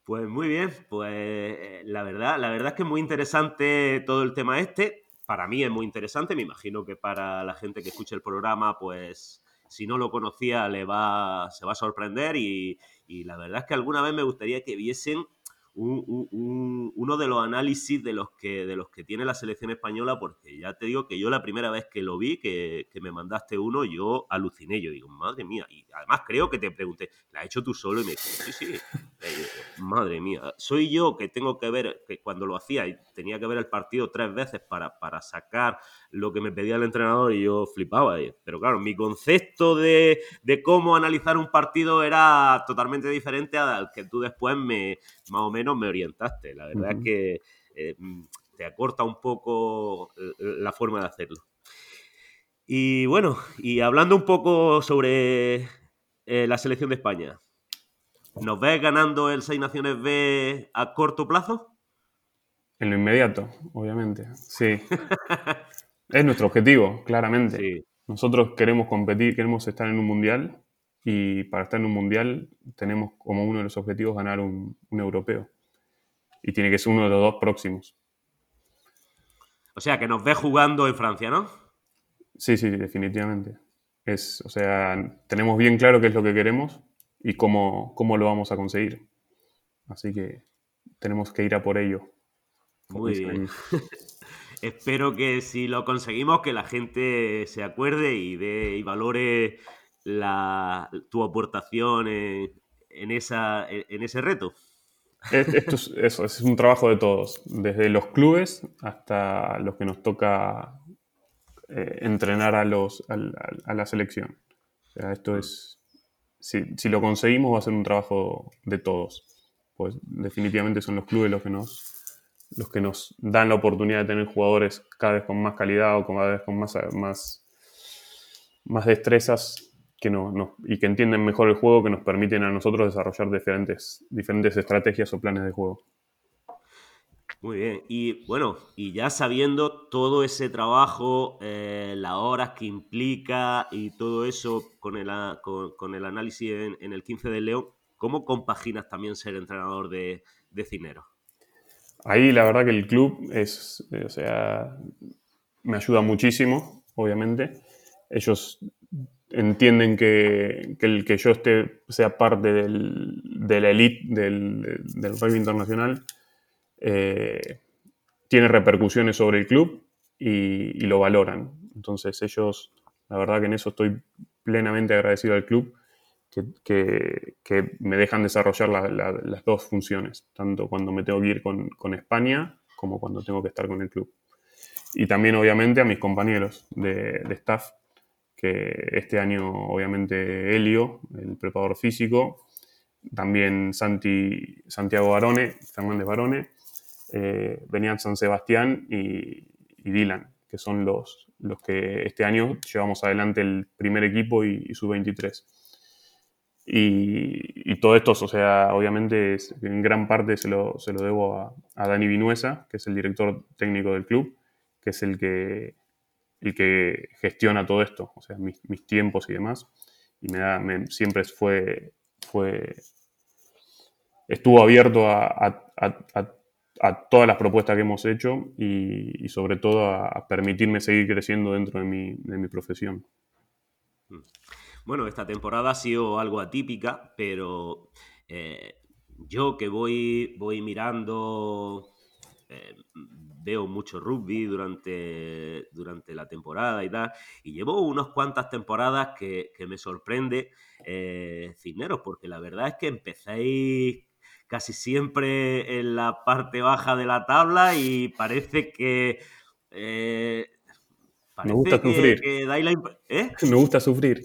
pues muy bien, pues eh, la verdad, la verdad es que es muy interesante todo el tema este. Para mí es muy interesante, me imagino que para la gente que escuche el programa, pues si no lo conocía le va, se va a sorprender y, y la verdad es que alguna vez me gustaría que viesen uno de los análisis de los, que, de los que tiene la selección española, porque ya te digo que yo la primera vez que lo vi, que, me mandaste uno, yo aluciné. Yo digo, madre mía. Y además creo que te pregunté, ¿la has hecho tú solo? Y me dijiste, sí, sí. Eh, madre mía. Soy yo que tengo que ver, que cuando lo hacía, tenía que ver el partido tres veces para, para sacar lo que me pedía el entrenador y yo flipaba. Pero claro, mi concepto de, de cómo analizar un partido era totalmente diferente al que tú después me más o menos me orientaste. La verdad es que eh, mm, te acorta un poco eh, la forma de hacerlo. Y bueno, y hablando un poco sobre eh, la selección de España, ¿nos ves ganando el Seis Naciones B a corto plazo? En lo inmediato, obviamente. Sí. *laughs* es nuestro objetivo, claramente. Nosotros queremos competir, queremos estar en un mundial y para estar en un mundial tenemos como uno de los objetivos ganar un, europeo. Y tiene que ser uno de los dos próximos. O sea, que nos ve jugando en Francia, ¿no? Sí, sí, definitivamente. Es, o sea, tenemos bien claro qué es lo que queremos y cómo, cómo lo vamos a conseguir. Así que tenemos que ir a por ello. Muy bien. *laughs* Espero que si lo conseguimos, que la gente se acuerde y, de, y valore la, tu aportación en, esa, en ese reto? Esto es, eso, es un trabajo de todos, desde los clubes hasta los que nos toca eh, entrenar a, los, a, la selección. esto es, si, si, lo conseguimos va a ser un trabajo de todos, pues definitivamente son los clubes los que nos, los que nos dan la oportunidad de tener jugadores cada vez con más calidad o cada vez con más, más destrezas que no, y que entienden mejor el juego, que nos permiten a nosotros desarrollar diferentes, diferentes estrategias o planes de juego. Muy bien, y bueno, y ya sabiendo todo ese trabajo, eh, las horas que implica y todo eso con el, con, el análisis en, el 15 de León, ¿cómo compaginas también ser entrenador de, de Cinero? Ahí la verdad que el club es, o sea, me ayuda muchísimo, obviamente. Ellos entienden que, el que yo esté, sea parte del, de la elite del, del rugby internacional eh, tiene repercusiones sobre el club y, lo valoran. Entonces ellos, la verdad que en eso estoy plenamente agradecido al club, que, me dejan desarrollar las dos funciones, tanto cuando me tengo que ir con, España como cuando tengo que estar con el club. Y también obviamente a mis compañeros de staff que este año obviamente Helio, el preparador físico, también Santi, Santiago Barone, Fernández Barone, eh, San Sebastián y, Dylan, que son los, los que este año llevamos adelante el primer equipo y, su 23. Y, todo esto, o sea, obviamente en gran parte se lo, debo a, a Dani Vinuesa, que es el director técnico del club, que es el que y que gestiona todo esto, o sea, mis, tiempos y demás. Y me da, siempre fue, fue, estuvo abierto a, todas las propuestas que hemos hecho y, sobre todo a, permitirme seguir creciendo dentro de mi, de mi profesión. Mm. Bueno, esta temporada ha sido algo atípica, pero eh, yo que voy, voy mirando eh, veo mucho rugby durante, durante la temporada y tal, y llevo unas cuantas temporadas que, me sorprende eh, Cisneros, porque la verdad es que empezáis casi siempre en la parte baja de la tabla y parece que... Eh, me gusta sufrir. ¿eh? *laughs* Me gusta sufrir.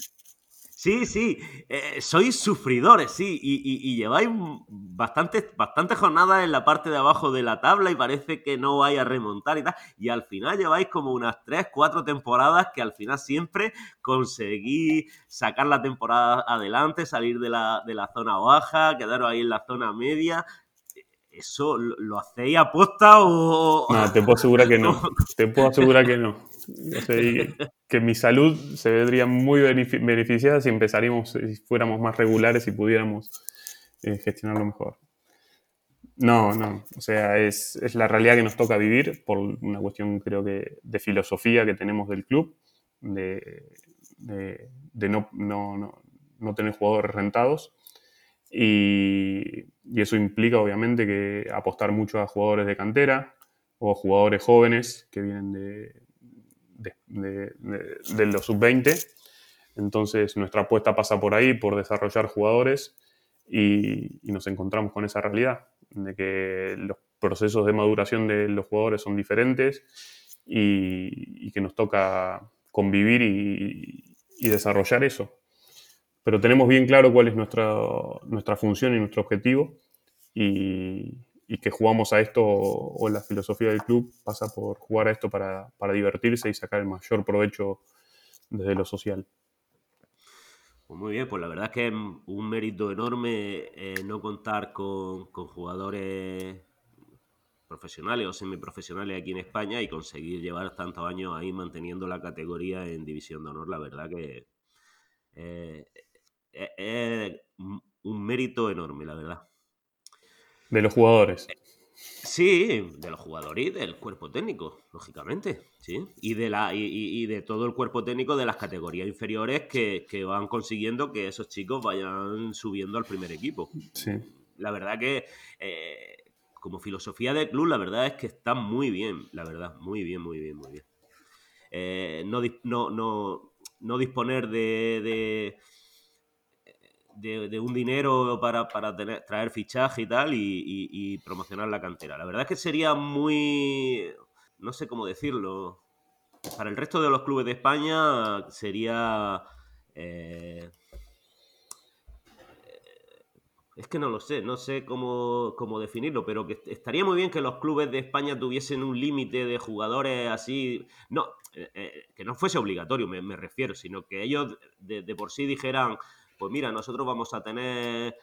Sí, sí, eh, sois sufridores, sí, y, lleváis bastantes, bastantes jornadas en la parte de abajo de la tabla y parece que no vais a remontar y tal, y al final lleváis como unas 3, 4 temporadas que al final siempre conseguís sacar la temporada adelante, salir de la, de la zona baja, quedaros ahí en la zona media, ¿Eso lo, hacéis a posta o.? No, te puedo asegurar que no. *laughs* Te puedo asegurar que no. Que mi salud se vería muy beneficiada si empezaríamos, si fuéramos más regulares y pudiéramos eh, gestionarlo mejor. No, no. O sea, es, la realidad que nos toca vivir por una cuestión, creo que, de filosofía que tenemos del club, de, no, no, no, no tener jugadores rentados y, eso implica obviamente que apostar mucho a jugadores de cantera o jugadores jóvenes que vienen de, de, los sub-20. Entonces nuestra apuesta pasa por ahí, por desarrollar jugadores y, nos encontramos con esa realidad de que los procesos de maduración de los jugadores son diferentes y, que nos toca convivir y, desarrollar eso. Pero tenemos bien claro cuál es nuestra, nuestra función y nuestro objetivo y, que jugamos a esto o la filosofía del club pasa por jugar a esto para, para divertirse y sacar el mayor provecho desde lo social. Pues muy bien, pues la verdad es que es un mérito enorme eh, no contar con, jugadores profesionales o semiprofesionales aquí en España y conseguir llevar tantos años ahí manteniendo la categoría en División de Honor. La verdad que eh, eh, es un mérito enorme, la verdad. De los jugadores. Sí, de los jugadores y del cuerpo técnico, lógicamente, sí. Y de, la, y, de todo el cuerpo técnico de las categorías inferiores que, van consiguiendo que esos chicos vayan subiendo al primer equipo. Sí. La verdad que, eh, como filosofía de club, la verdad es que está muy bien, la verdad, muy bien, muy bien, muy bien. Eh, no, no, no, disponer de de, un dinero para, traer fichaje y tal y, promocionar la cantera. La verdad es que sería muy, no sé cómo decirlo, para el resto de los clubes de España sería... Eh, es que no lo sé, no sé cómo, definirlo, pero que estaría muy bien que los clubes de España tuviesen un límite de jugadores así. No, eh, eh, que no fuese obligatorio, me, refiero, sino que ellos de por sí dijeran, pues mira, nosotros vamos a tener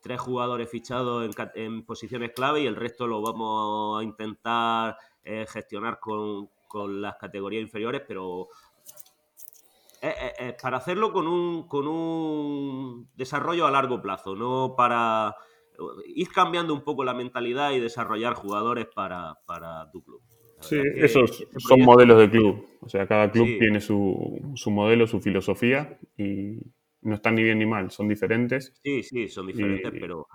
tres jugadores fichados en, posiciones clave y el resto lo vamos a intentar eh, gestionar con, las categorías inferiores, pero eh, eh, para hacerlo con un, con un desarrollo a largo plazo, no para ir cambiando un poco la mentalidad y desarrollar jugadores para, tu club. Sí, esos son modelos de club. O sea, cada club tiene su, su modelo, su filosofía y, no están ni bien ni mal, son diferentes. Sí, sí, son diferentes, pero...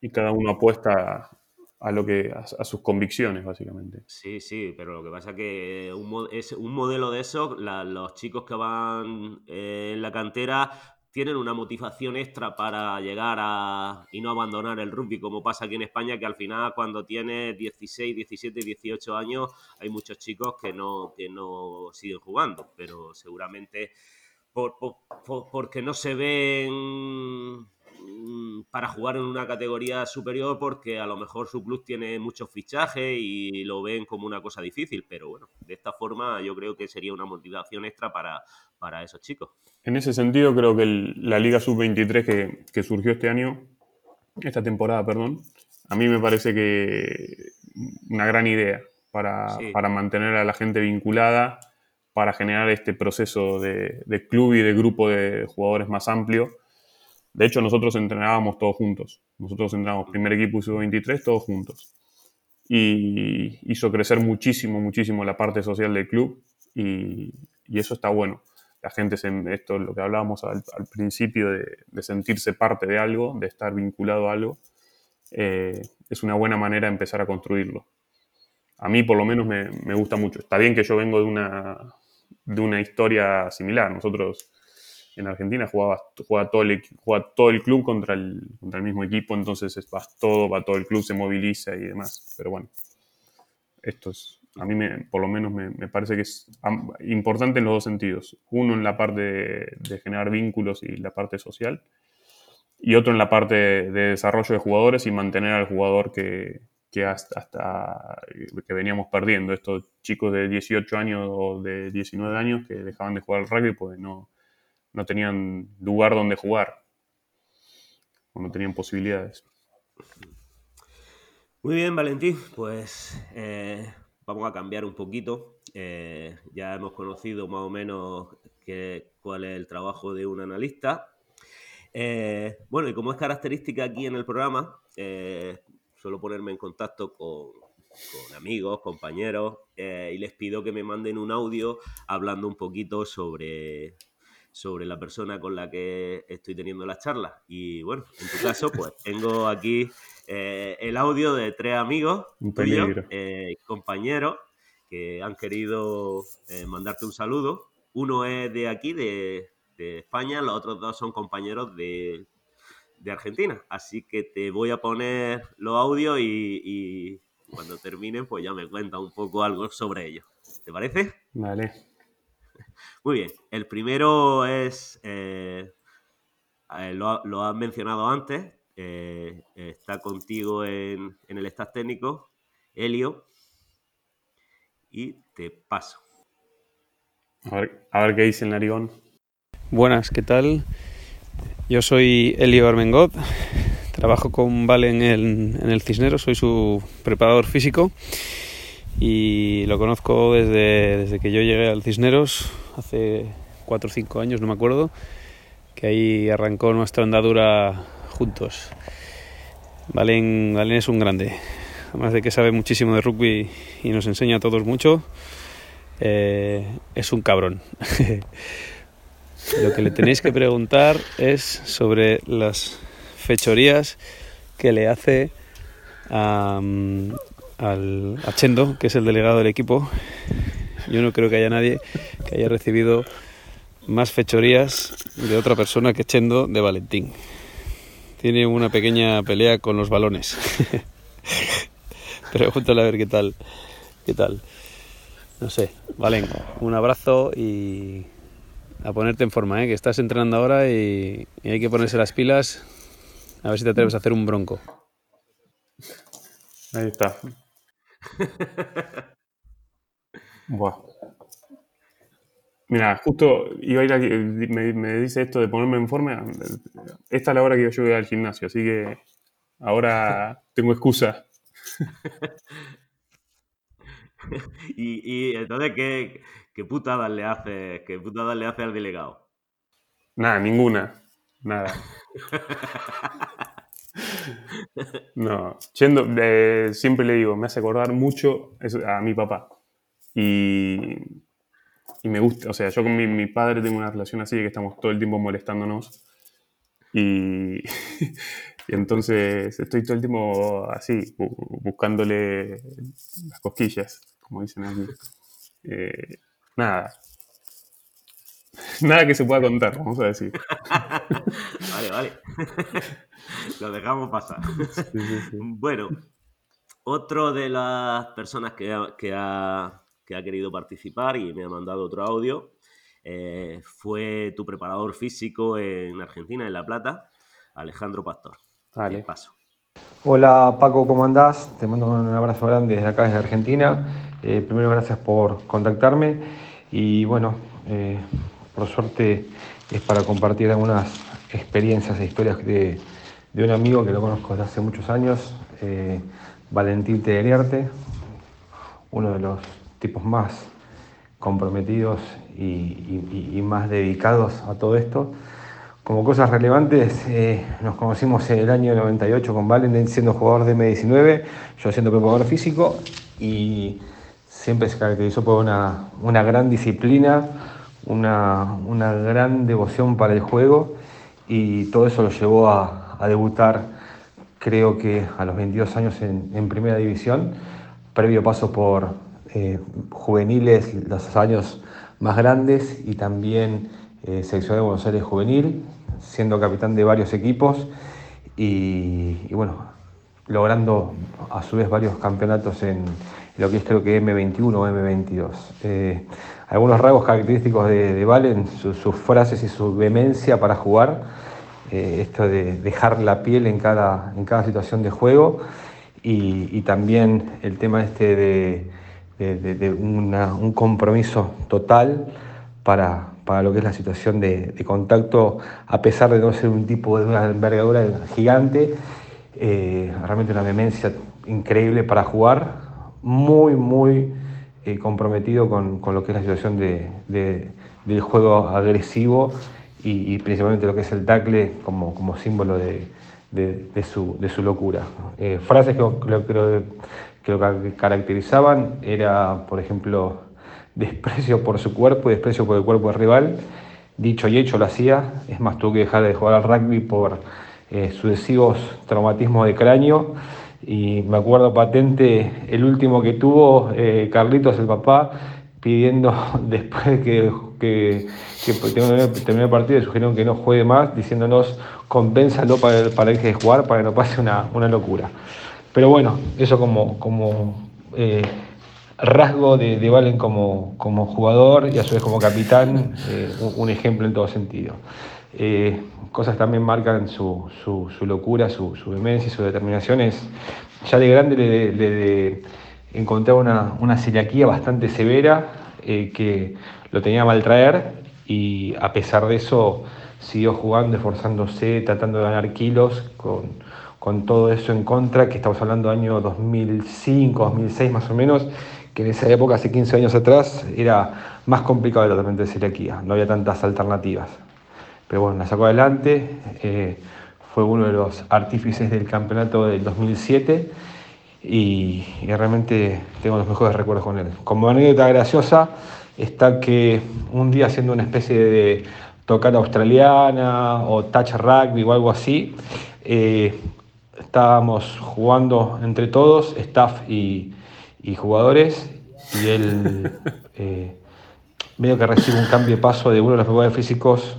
Y cada uno apuesta a lo que a, sus convicciones, básicamente. Sí, sí, pero lo que pasa es que un, es un modelo de eso, los chicos que van eh, en la cantera tienen una motivación extra para llegar a y no abandonar el rugby, como pasa aquí en España, que al final cuando tienes 16, 17, 18 años, hay muchos chicos que no, que no siguen jugando, pero seguramente porque no se ven mm, para jugar en una categoría superior porque a lo mejor su club tiene muchos fichajes y lo ven como una cosa difícil, pero bueno, de esta forma yo creo que sería una motivación extra para, para esos chicos. En ese sentido creo que la Liga Sub-23 que, surgió este año, esta temporada, perdón, a mí me parece que una gran idea para, para mantener a la gente vinculada para generar este proceso de, club y de grupo de jugadores más amplio. De hecho, nosotros entrenábamos todos juntos. Nosotros entrenábamos primer equipo y sub-23 todos juntos. Y hizo crecer muchísimo, muchísimo la parte social del club y, eso está bueno. La gente, se, esto es lo que hablábamos al, principio, de, sentirse parte de algo, de estar vinculado a algo, eh, es una buena manera de empezar a construirlo. A mí por lo menos me, me gusta mucho. Está bien que yo vengo de una, de una historia similar. Nosotros en Argentina jugaba, todo, el, todo el club contra el, contra el mismo equipo, entonces es, va todo, va todo el club, se moviliza y demás. Pero bueno, esto es, a mí me, por lo menos me, parece que es importante en los dos sentidos. Uno en la parte de, generar vínculos y la parte social, y otro en la parte de desarrollo de jugadores y mantener al jugador que, que hasta, que veníamos perdiendo. Estos chicos de 18 años o de 19 años que dejaban de jugar al rugby pues no, no tenían lugar donde jugar o no tenían posibilidades. Muy bien, Valentín, pues eh, vamos a cambiar un poquito. Eh, ya hemos conocido más o menos cuál es el trabajo de un analista. Eh, bueno, y como es característica aquí en el programa, suelo ponerme en contacto con, amigos, compañeros, eh, y les pido que me manden un audio hablando un poquito sobre, sobre la persona con la que estoy teniendo la charla. Y bueno, en tu caso, pues *laughs* tengo aquí eh, el audio de tres amigos tuyos, eh, compañeros, que han querido mandarte un saludo. Uno es de aquí, de, España, los otros dos son compañeros de, Argentina. Así que te voy a poner los audios y, y cuando terminen, pues ya me cuenta un poco algo sobre ellos. ¿Te parece? Vale. Muy bien. El primero es, eh, eh, lo, has mencionado antes, eh, está contigo en, el staff técnico, Helio, y te paso. A ver, qué dice el narigón. Buenas, ¿qué tal? Yo soy Helio Armengot, trabajo con Vale en el, en el Cisnero, soy su preparador físico y lo conozco desde, desde que yo llegué al Cisneros, hace 4 o 5 años, no me acuerdo, que ahí arrancó nuestra andadura juntos. Valen, Valen es un grande, además de que sabe muchísimo de rugby y nos enseña a todos mucho, eh, es un cabrón. *laughs* Lo que le tenéis que preguntar es sobre las fechorías que le hace a, al, Chendo, que es el delegado del equipo. Yo no creo que haya nadie que haya recibido más fechorías de otra persona que Chendo de Valentín. Tiene una pequeña pelea con los balones. *laughs* Pregúntale a ver qué tal. ¿Qué tal? No sé. Valen, un abrazo y a ponerte en forma, ¿eh? que estás entrenando ahora y hay que ponerse las pilas. A ver si te atreves a hacer un bronco. Ahí está. Buah. Mira, justo iba a ir a, me, dice esto de ponerme en forma. Esta es la hora que yo voy al gimnasio, así que ahora tengo excusa. *laughs* y, entonces, ¿qué, qué putadas le hace, qué putadas le hace al delegado? Nada, ninguna. Nada. *laughs* No, Chendo, eh, siempre le digo, me hace acordar mucho a mi papá. Y, y, me gusta, o sea, yo con mi, padre tengo una relación así de que estamos todo el tiempo molestándonos. Y, *laughs* y entonces estoy todo el tiempo así, buscándole las cosquillas, como dicen aquí. Eh, nada, Nada que se pueda contar, vamos a decir. *laughs* vale, vale. *laughs* Lo dejamos pasar. Bueno, otro de las personas que ha, que, ha, querido participar y me ha mandado otro audio eh, fue tu preparador físico en Argentina, en La Plata, Alejandro Pastor. Vale. Paso. Hola Paco, ¿cómo andás? Te mando un abrazo grande desde acá, desde Argentina. Eh, primero, gracias por contactarme. Y bueno, eh, por suerte es para compartir algunas experiencias e historias de, un amigo que lo conozco desde hace muchos años, eh, Valentín Tederiarte, uno de los tipos más comprometidos y, más dedicados a todo esto. Como cosas relevantes, eh, nos conocimos en el año 98 con Valentín siendo jugador de M19, yo siendo preparador físico y siempre se caracterizó por una, una gran disciplina, una, una, gran devoción para el juego y todo eso lo llevó a, a debutar, creo que a los 22 años en, en primera división, previo paso por eh, juveniles, los años más grandes y también eh, selección de Buenos Aires juvenil, siendo capitán de varios equipos y, y bueno, logrando a su vez varios campeonatos en lo que es creo que M21 o M22. Eh, algunos rasgos característicos de, Valen, sus frases y su vehemencia para jugar, eh, esto de dejar la piel en cada, en cada situación de juego y, también el tema este de, un compromiso total para, para, lo que es la situación de, contacto, a pesar de no ser un tipo de una envergadura gigante, eh, realmente una vehemencia increíble para jugar, muy, muy eh, comprometido con, con, lo que es la situación de, del juego agresivo y, principalmente lo que es el tackle como, como símbolo de, de su, su, locura. Eh, frases que, que, que, lo caracterizaban era, por ejemplo, desprecio por su cuerpo y desprecio por el cuerpo del rival. dicho y hecho lo hacía. Es más, tuve que dejar de jugar al rugby por eh, sucesivos traumatismos de cráneo. Y me acuerdo patente el último que tuvo eh, Carlitos, el papá, pidiendo *laughs* después que, que, que terminó el partido, sugirieron que no juegue más, diciéndonos compénsalo para, para que de jugar para que no pase una, una locura. Pero bueno, eso como, como eh, rasgo de, de, Valen como, como, jugador y a su vez como capitán, eh, un, un, ejemplo en todo sentido. Eh, cosas también marcan su, su, locura, su, su, demencia y su determinación. Ya de grande le, le, encontré una, una, celiaquía bastante severa eh, que lo tenía a mal traer y a pesar de eso siguió jugando, esforzándose, tratando de ganar kilos con, con todo eso en contra, que estamos hablando del año 2005, 2006 más o menos, que en esa época, hace 15 años atrás, era más complicado el tratamiento de celiaquía, no había tantas alternativas. Pero bueno, la sacó adelante, eh, fue uno de los artífices del campeonato del 2007 y, y, realmente tengo los mejores recuerdos con él. Como anécdota graciosa está que un día haciendo una especie de tocata australiana o touch rugby o algo así, eh, estábamos jugando entre todos, staff y, y jugadores, y él *laughs* eh, medio que recibe un cambio de paso de uno de los jugadores físicos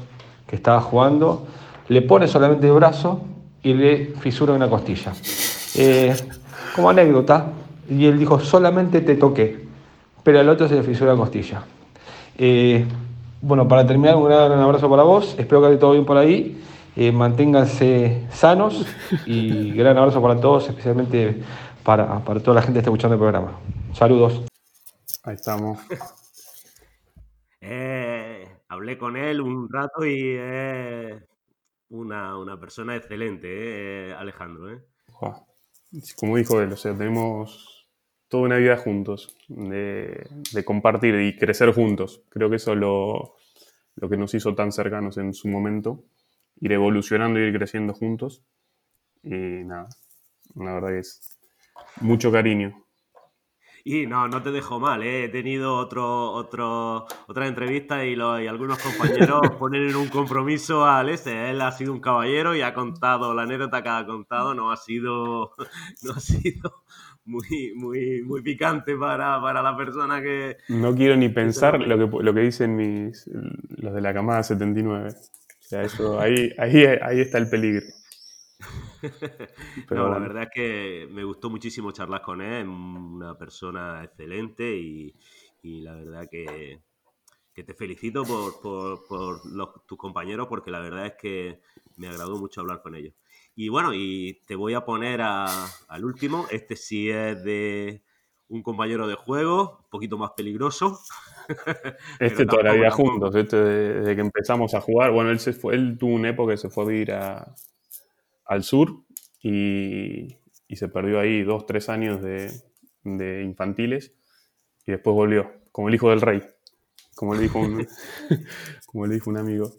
que estaba jugando, le pone solamente el brazo y le fisura una costilla. Eh, como anécdota, y él dijo, solamente te toqué, pero al otro se le fisura la costilla. Eh, bueno, para terminar, un gran abrazo para vos, espero que esté todo bien por ahí, eh, manténganse sanos y gran abrazo para todos, especialmente para, para toda la gente que está escuchando el programa. Saludos. Ahí estamos. Eh, hablé con él un rato y es una, una, persona excelente, eh, Alejandro. ¿eh? Como dijo él, o sea, tenemos toda una vida juntos, de, compartir y crecer juntos. Creo que eso es lo, lo, que nos hizo tan cercanos en su momento, ir evolucionando ir creciendo juntos. Y nada, la verdad es mucho cariño. Y no, no te dejo mal, ¿eh? he tenido otro, otro, otra entrevista y, lo, y algunos compañeros *laughs* ponen en un compromiso a Alese. Él ha sido un caballero y ha contado la anécdota que ha contado, no ha sido, *laughs* no ha sido muy, muy, muy picante para, para la persona que... No quiero ni pensar lo que, lo que dicen mis, los de la camada 79. O sea, eso, ahí, ahí, ahí está el peligro. *laughs* Pero no, bueno. la verdad es que me gustó muchísimo charlar con él, una persona excelente y, y la verdad que, que, te felicito por, por, por los, tus compañeros porque la verdad es que me agradó mucho hablar con ellos. Y bueno, y te voy a poner a, al último, este sí es de un compañero de juego, un poquito más peligroso. *laughs* Este toda la vida juntos, este desde que empezamos a jugar, bueno, él, se fue, él tuvo una época que se fue a vivir a, al sur y, y, se perdió ahí dos, tres años de, de, infantiles y después volvió, como el hijo del rey, como le dijo un, *laughs* como le dijo un amigo.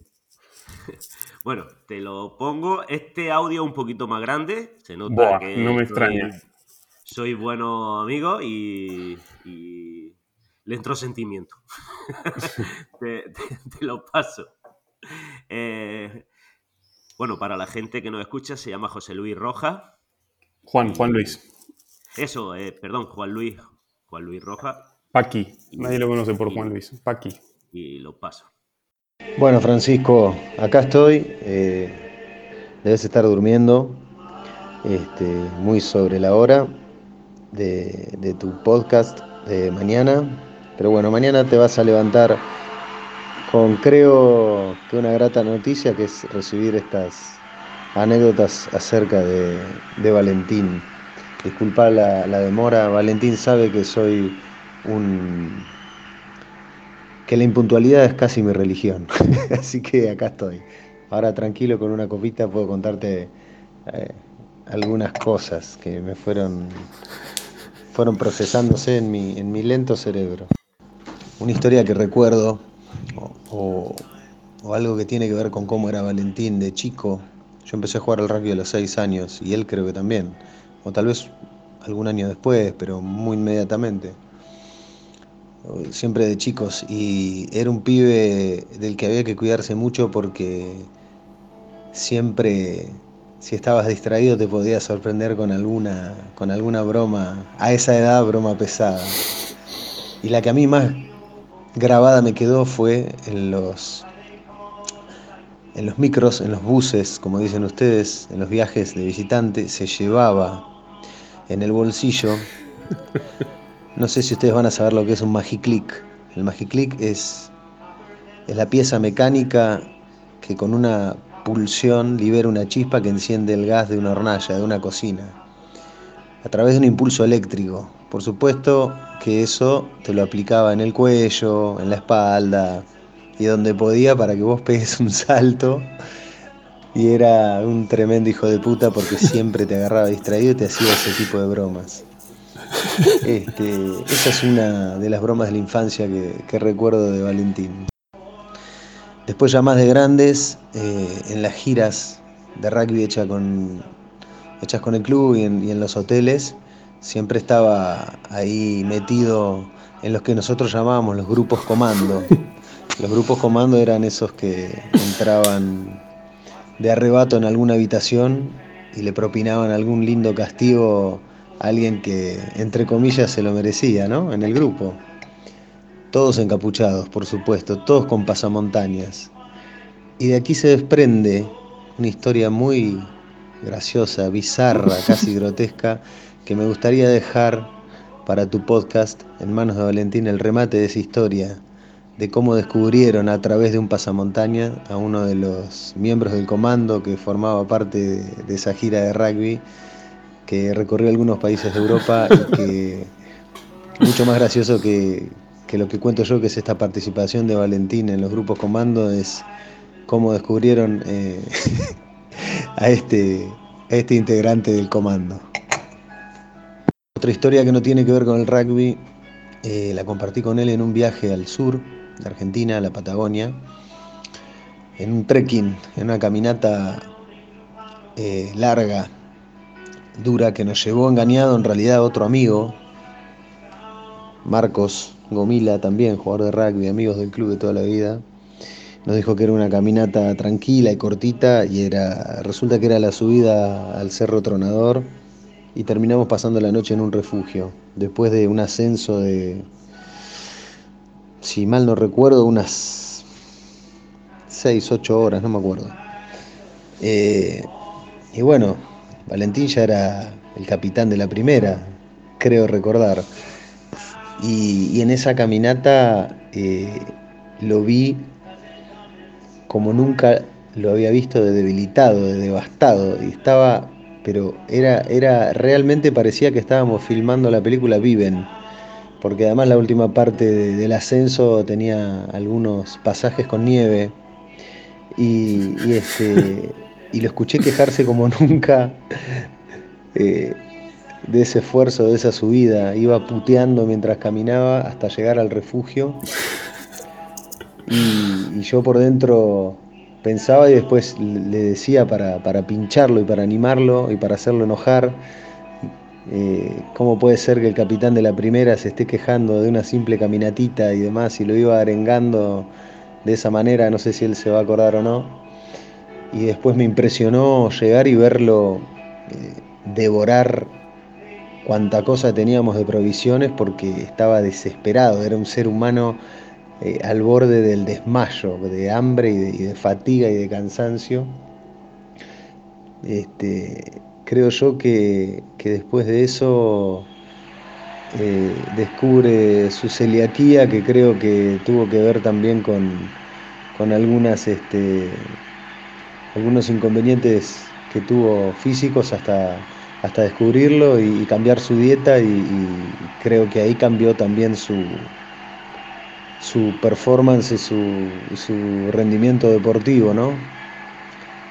Bueno, te lo pongo. Este audio un poquito más grande. Se nota Buah, que no me extraña. Soy, bueno amigo y, y, le entró sentimiento. *laughs* te, te, te, lo paso. Eh, bueno, para la gente que nos escucha, se llama José Luis Roja. Juan, Juan Luis. Eso, eh, perdón, Juan Luis. Juan Luis Roja. Paqui. Nadie lo conoce por Juan Luis. Paqui. Y lo paso. Bueno, Francisco, acá estoy. Eh, debes estar durmiendo este, muy sobre la hora de, de tu podcast de mañana. Pero bueno, mañana te vas a levantar con creo que una grata noticia que es recibir estas anécdotas acerca de, Valentín. Disculpa la, la, demora, Valentín sabe que soy un... que la impuntualidad es casi mi religión, *laughs* así que acá estoy. Ahora tranquilo con una copita puedo contarte eh, algunas cosas que me fueron, fueron procesándose en mi, en mi lento cerebro. Una historia que recuerdo o, o, algo que tiene que ver con cómo era Valentín de chico. Yo empecé a jugar al rugby a los 6 años y él creo que también, o tal vez algún año después, pero muy inmediatamente. siempre de chicos, y era un pibe del que había que cuidarse mucho porque siempre, si estabas distraído, te podía sorprender con alguna, con alguna broma, a esa edad, broma pesada. Y la que a mí más grabada me quedó fue en los, en los micros, en los buses, como dicen ustedes, en los viajes de visitante, se llevaba en el bolsillo. No sé si ustedes van a saber lo que es un Magiclick. El Magiclick es, es la pieza mecánica que con una pulsión libera una chispa que enciende el gas de una hornalla, de una cocina, a través de un impulso eléctrico. Por supuesto que eso te lo aplicaba en el cuello, en la espalda y donde podía para que vos pegues un salto. Y era un tremendo hijo de puta porque *laughs* siempre te agarraba distraído y te hacía ese tipo de bromas. Este, esa es una de las bromas de la infancia que, que recuerdo de Valentín. Después ya más de grandes, eh, en las giras de rugby hecha con, hechas con el club y en, y en los hoteles, siempre estaba ahí metido en los que nosotros llamábamos los grupos comando. *laughs* Los grupos comando eran esos que entraban de arrebato en alguna habitación y le propinaban algún lindo castigo a alguien que, entre comillas, se lo merecía, ¿no? En el grupo. Todos encapuchados, por supuesto, todos con pasamontañas. Y de aquí se desprende una historia muy graciosa, bizarra, casi *laughs* grotesca, que me gustaría dejar para tu podcast en manos de Valentín el remate de esa historia, de cómo descubrieron a través de un pasamontaña a uno de los miembros del comando que formaba parte de, esa gira de rugby, que recorrió algunos países de Europa y que *laughs* mucho más gracioso que, que lo que cuento yo, que es esta participación de Valentín en los grupos comando, es cómo descubrieron eh, *laughs* a, este, a este integrante del comando. Otra historia que no tiene que ver con el rugby, eh, la compartí con él en un viaje al sur de Argentina, a la Patagonia, en un trekking, en una caminata eh, larga, dura, que nos llevó engañado en realidad a otro amigo, Marcos Gomila, también jugador de rugby, amigos del club de toda la vida. Nos dijo que era una caminata tranquila y cortita y era resulta que era la subida al Cerro Tronador y terminamos pasando la noche en un refugio, después de un ascenso de, si mal no recuerdo, unas 6, 8 horas, no me acuerdo. Eh, y bueno, Valentín ya era el capitán de la primera, creo recordar. Y, en esa caminata eh, lo vi como nunca lo había visto de debilitado, de devastado. Y estaba pero era, era realmente parecía que estábamos filmando la película Viven, porque además la última parte de, del ascenso tenía algunos pasajes con nieve y, y, este, *laughs* y lo escuché quejarse como nunca eh, de ese esfuerzo, de esa subida, iba puteando mientras caminaba hasta llegar al refugio. Y, y yo por dentro pensaba y después le decía para, para, pincharlo y para animarlo y para hacerlo enojar. Eh, ¿Cómo puede ser que el capitán de la primera se esté quejando de una simple caminatita y demás y lo iba arengando de esa manera? No sé si él se va a acordar o no. Y después me impresionó llegar y verlo eh, devorar cuanta cosa teníamos de provisiones porque estaba desesperado, era un ser humano eh, al borde del desmayo, de hambre y de, fatiga y de cansancio. Este, creo yo que, que después de eso eh, descubre su celiaquía, que creo que tuvo que ver también con, con algunas, este, algunos inconvenientes que tuvo físicos hasta, hasta descubrirlo y, y cambiar su dieta y, y creo que ahí cambió también su, su performance y su, su, rendimiento deportivo, ¿no?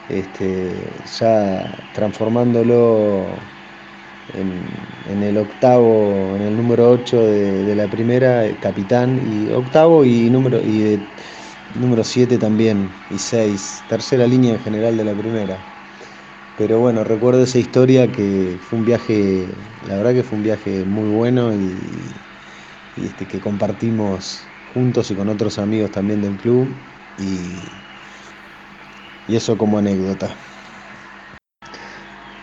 Este, ya transformándolo en, el octavo, en el número 8 de, la primera, capitán, y octavo y número, y número 7 también, y 6, tercera línea en general de la primera. Pero bueno, recuerdo esa historia que fue un viaje, la verdad que fue un viaje muy bueno y, este, que compartimos juntos y con otros amigos también del club y, y eso como anécdota.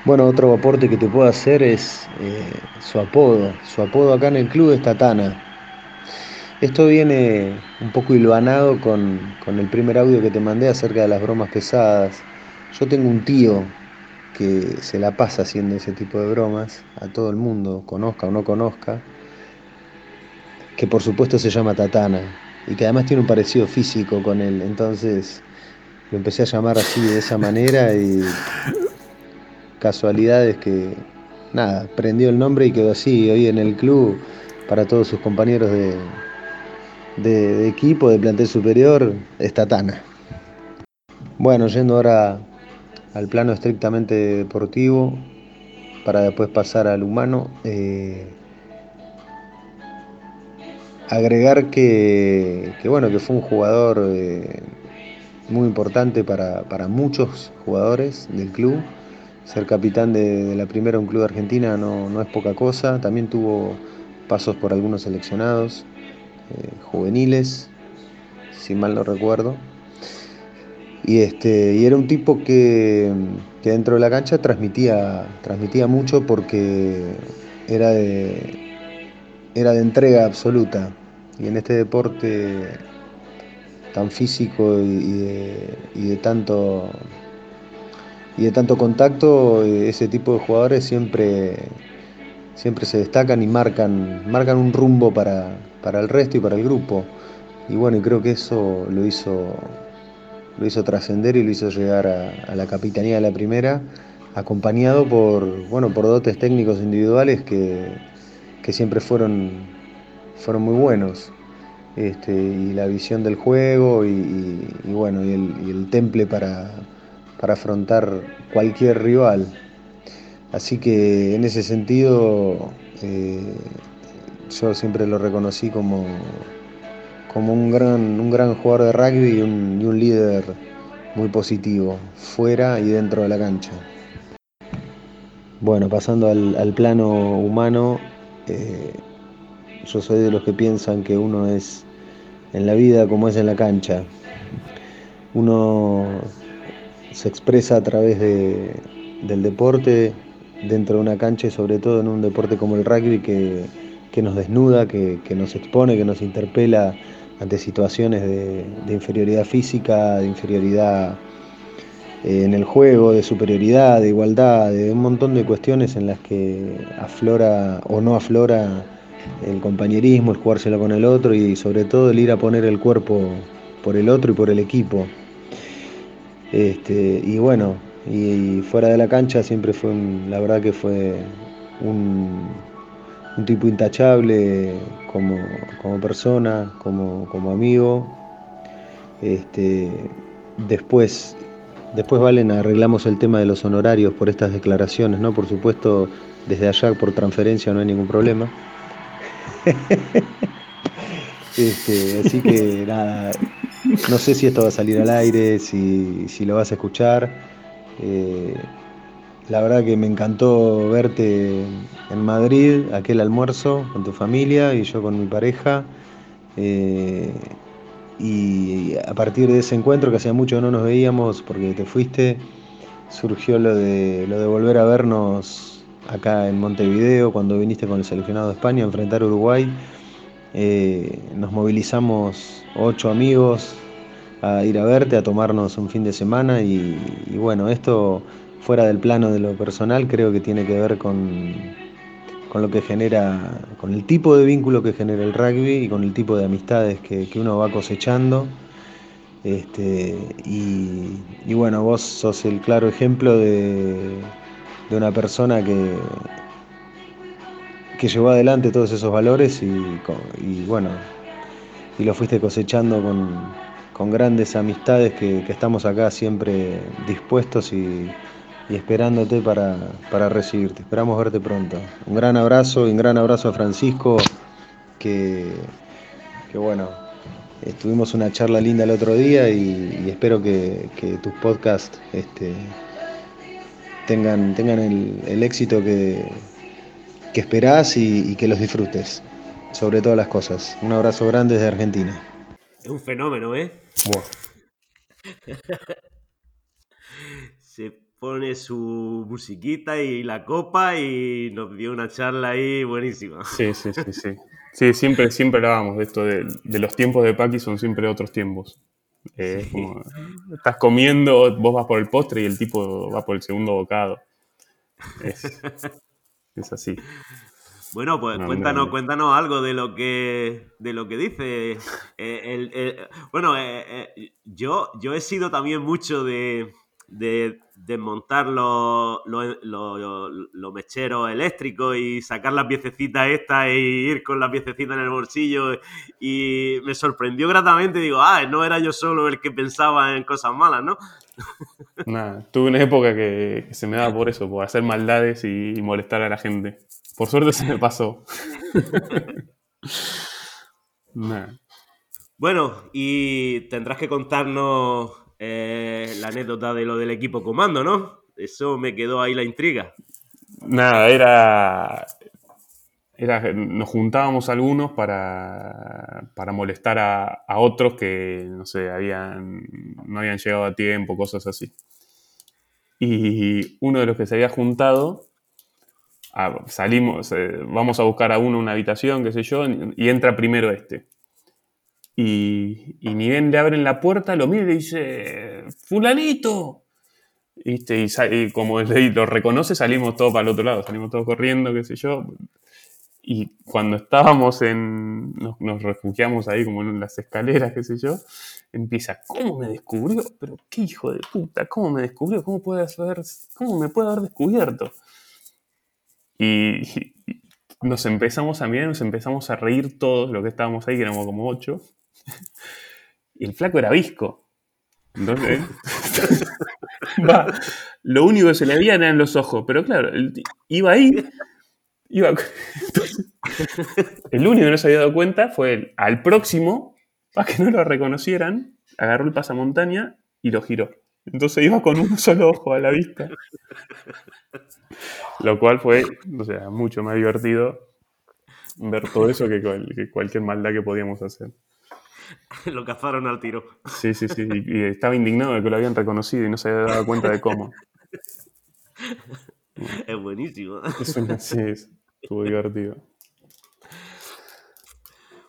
Bueno, otro aporte que te puedo hacer es eh, su apodo. Su apodo acá en el club es Tatana. Esto viene un poco hilvanado con, con el primer audio que te mandé acerca de las bromas pesadas. Yo tengo un tío que se la pasa haciendo ese tipo de bromas a todo el mundo, conozca o no conozca, que por supuesto se llama Tatana y que además tiene un parecido físico con él. Entonces lo empecé a llamar así de esa manera y casualidades que, nada, prendió el nombre y quedó así. Hoy en el club, para todos sus compañeros de, de, equipo, de plantel superior, es Tatana. Bueno, yendo ahora al plano estrictamente deportivo, para después pasar al humano. Eh, agregar que, bueno, que fue un jugador eh, muy importante para, para, muchos jugadores del club ser capitán de, la primera un club de Argentina no, es poca cosa. También tuvo pasos por algunos seleccionados eh, juveniles, si mal no recuerdo. Y, este, y era un tipo que, dentro de la cancha transmitía, transmitía mucho porque era de, era de entrega absoluta. Y en este deporte tan físico y de tanto y de tanto contacto, eh, ese tipo de jugadores siempre, siempre se destacan y marcan, marcan un rumbo para, el resto y para el grupo. Y bueno, creo que eso lo hizo, lo hizo trascender y lo hizo llegar a, la capitanía de la primera, acompañado por, bueno, por dotes técnicos individuales que, siempre fueron, fueron muy buenos. Este, y la visión del juego y, bueno, y el temple para, para afrontar cualquier rival. Así que en ese sentido eh, yo siempre lo reconocí como, como un, gran, un gran jugador de rugby y un, líder muy positivo, fuera y dentro de la cancha. Bueno, pasando al, plano humano, eh, yo soy de los que piensan que uno es en la vida como es en la cancha. Uno se expresa a través del deporte dentro de una cancha y sobre todo en un deporte como el rugby que, nos desnuda, que, nos expone, que nos interpela ante situaciones de, inferioridad física, de inferioridad en el juego, de superioridad, de igualdad, de un montón de cuestiones en las que aflora o no aflora el compañerismo, el jugárselo con el otro y sobre todo el ir a poner el cuerpo por el otro y por el equipo. Este, y bueno, y, fuera de la cancha siempre fue, la verdad que fue un, tipo intachable como, persona, como, amigo. Este, después, después Valen arreglamos el tema de los honorarios por estas declaraciones, ¿no? Por supuesto, desde allá por transferencia no hay ningún problema. *laughs* Este, así que nada, no sé si esto va a salir al aire, si, lo vas a escuchar. Eh, la verdad que me encantó verte en Madrid, aquel almuerzo con tu familia y yo con mi pareja. Eh, y a partir de ese encuentro, que hacía mucho no nos veíamos porque te fuiste, surgió lo de, lo de volver a vernos acá en Montevideo cuando viniste con el seleccionado de España a enfrentar Uruguay. Eh, nos movilizamos ocho amigos a ir a verte, a tomarnos un fin de semana y, bueno, esto fuera del plano de lo personal creo que tiene que ver con, con, lo que genera, con el tipo de vínculo que genera el rugby y con el tipo de amistades que, uno va cosechando. Este, y, bueno, vos sos el claro ejemplo de, de una persona que, que llevó adelante todos esos valores y, bueno, y lo fuiste cosechando con, grandes amistades que, estamos acá siempre dispuestos y, esperándote para, recibirte. Esperamos verte pronto. Un gran abrazo y un gran abrazo a Francisco, que, bueno, tuvimos una charla linda el otro día y, espero que, tus podcasts este, tengan, tengan el éxito que que esperás y, que los disfrutes. sobre todas las cosas. Un abrazo grande desde Argentina. Es un fenómeno, ¿eh? Buah. *laughs* Pone su musiquita y la copa y nos dio una charla ahí buenísima. Sí, sí, sí, sí. Sí, siempre, siempre hablábamos de esto, de, de los tiempos de Paqui son siempre otros tiempos. Eh, es como, estás comiendo, vos vas por el postre y el tipo va por el segundo bocado. Es, *laughs* es así. Bueno, pues No, cuéntanos, cuéntanos algo de lo que de lo que dice. Eh, el- el- bueno, eh, yo, yo he sido también mucho de, de desmontar los, los, los- los mecheros eléctricos y sacar las piececitas estas e ir con las piececitas en el bolsillo. Y me sorprendió gratamente. Digo, ah, no era yo solo el que pensaba en cosas malas, ¿no? *laughs* Nada, tuve una época que, que se me daba por eso, por hacer maldades y, y molestar a la gente. Por suerte se me pasó. *laughs* Nada. Bueno, y tendrás que contarnos la anécdota de lo del equipo comando, ¿no? Eso me quedó ahí la intriga. Nada, era, era. Nos juntábamos algunos para, para molestar a, a otros que, no sé, habían, no habían llegado a tiempo, cosas así. Y uno de los que se había juntado, ah, salimos, eh, vamos a buscar a uno una habitación, qué sé yo, y entra primero este. Y, y ni bien le abren la puerta, lo mira y dice, fulanito. ¿Viste? Y, y como lo reconoce, salimos todos para el otro lado, salimos todos corriendo, qué sé yo. Y cuando estábamos en. Nos, nos refugiamos ahí como en las escaleras, qué sé yo. Empieza, ¿cómo me descubrió? Pero qué hijo de puta, ¿cómo me descubrió? ¿Cómo puede haber, cómo me puede haber descubierto? Y- y nos empezamos a mirar, nos empezamos a reír todos los que estábamos ahí, que éramos como ocho. *laughs* Y el flaco era visco. Entonces, *laughs* va, lo único que se le veían eran los ojos, pero claro, el iba ahí, iba, entonces, *laughs* el único que no se había dado cuenta fue él. Al próximo, para que no lo reconocieran, agarró el pasamontaña y lo giró. Entonces iba con un solo ojo a la vista. Lo cual fue, o sea, mucho más divertido ver todo eso que cualquier maldad que podíamos hacer. *laughs* lo cazaron al tiro. Sí, sí, sí. Y, y estaba indignado de que lo habían reconocido y no se había dado cuenta de cómo. *laughs* Es buenísimo. Es una- sí, es- estuvo divertido.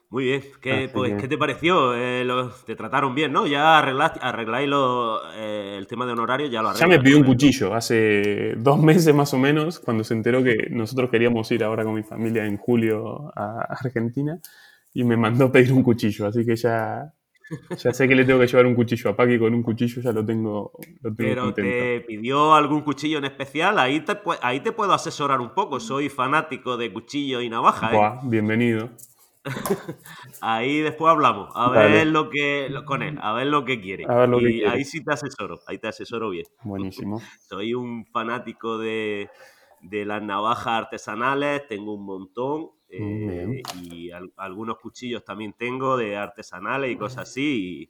Muy bien. ¿Qué, pues, que- ¿qué te pareció? Eh, lo- te trataron bien, ¿no? Ya arreglaste, arregláis lo- eh, el tema de honorario, ya lo Ya arreglas. me pidió un cuchillo hace dos meses más o menos, cuando se enteró que nosotros queríamos ir ahora con mi familia en julio a Argentina y me mandó pedir un cuchillo, así que ya, ya sé que le tengo que llevar un cuchillo a Paqui con un cuchillo, ya lo tengo, lo tengo Pero contento. te pidió algún cuchillo en especial, ahí te, ahí te puedo asesorar un poco. Soy fanático de cuchillo y navaja, ¿eh? Bienvenido. *laughs* Ahí después hablamos, a Dale. ver lo que lo- con él, a ver lo que quiere. A ver lo que y quiere. ahí sí te asesoro, ahí te asesoro bien. Buenísimo. *laughs* Soy un fanático de, de las navajas artesanales, tengo un montón. Eh, Bien. y al- algunos cuchillos también tengo de artesanales y cosas así.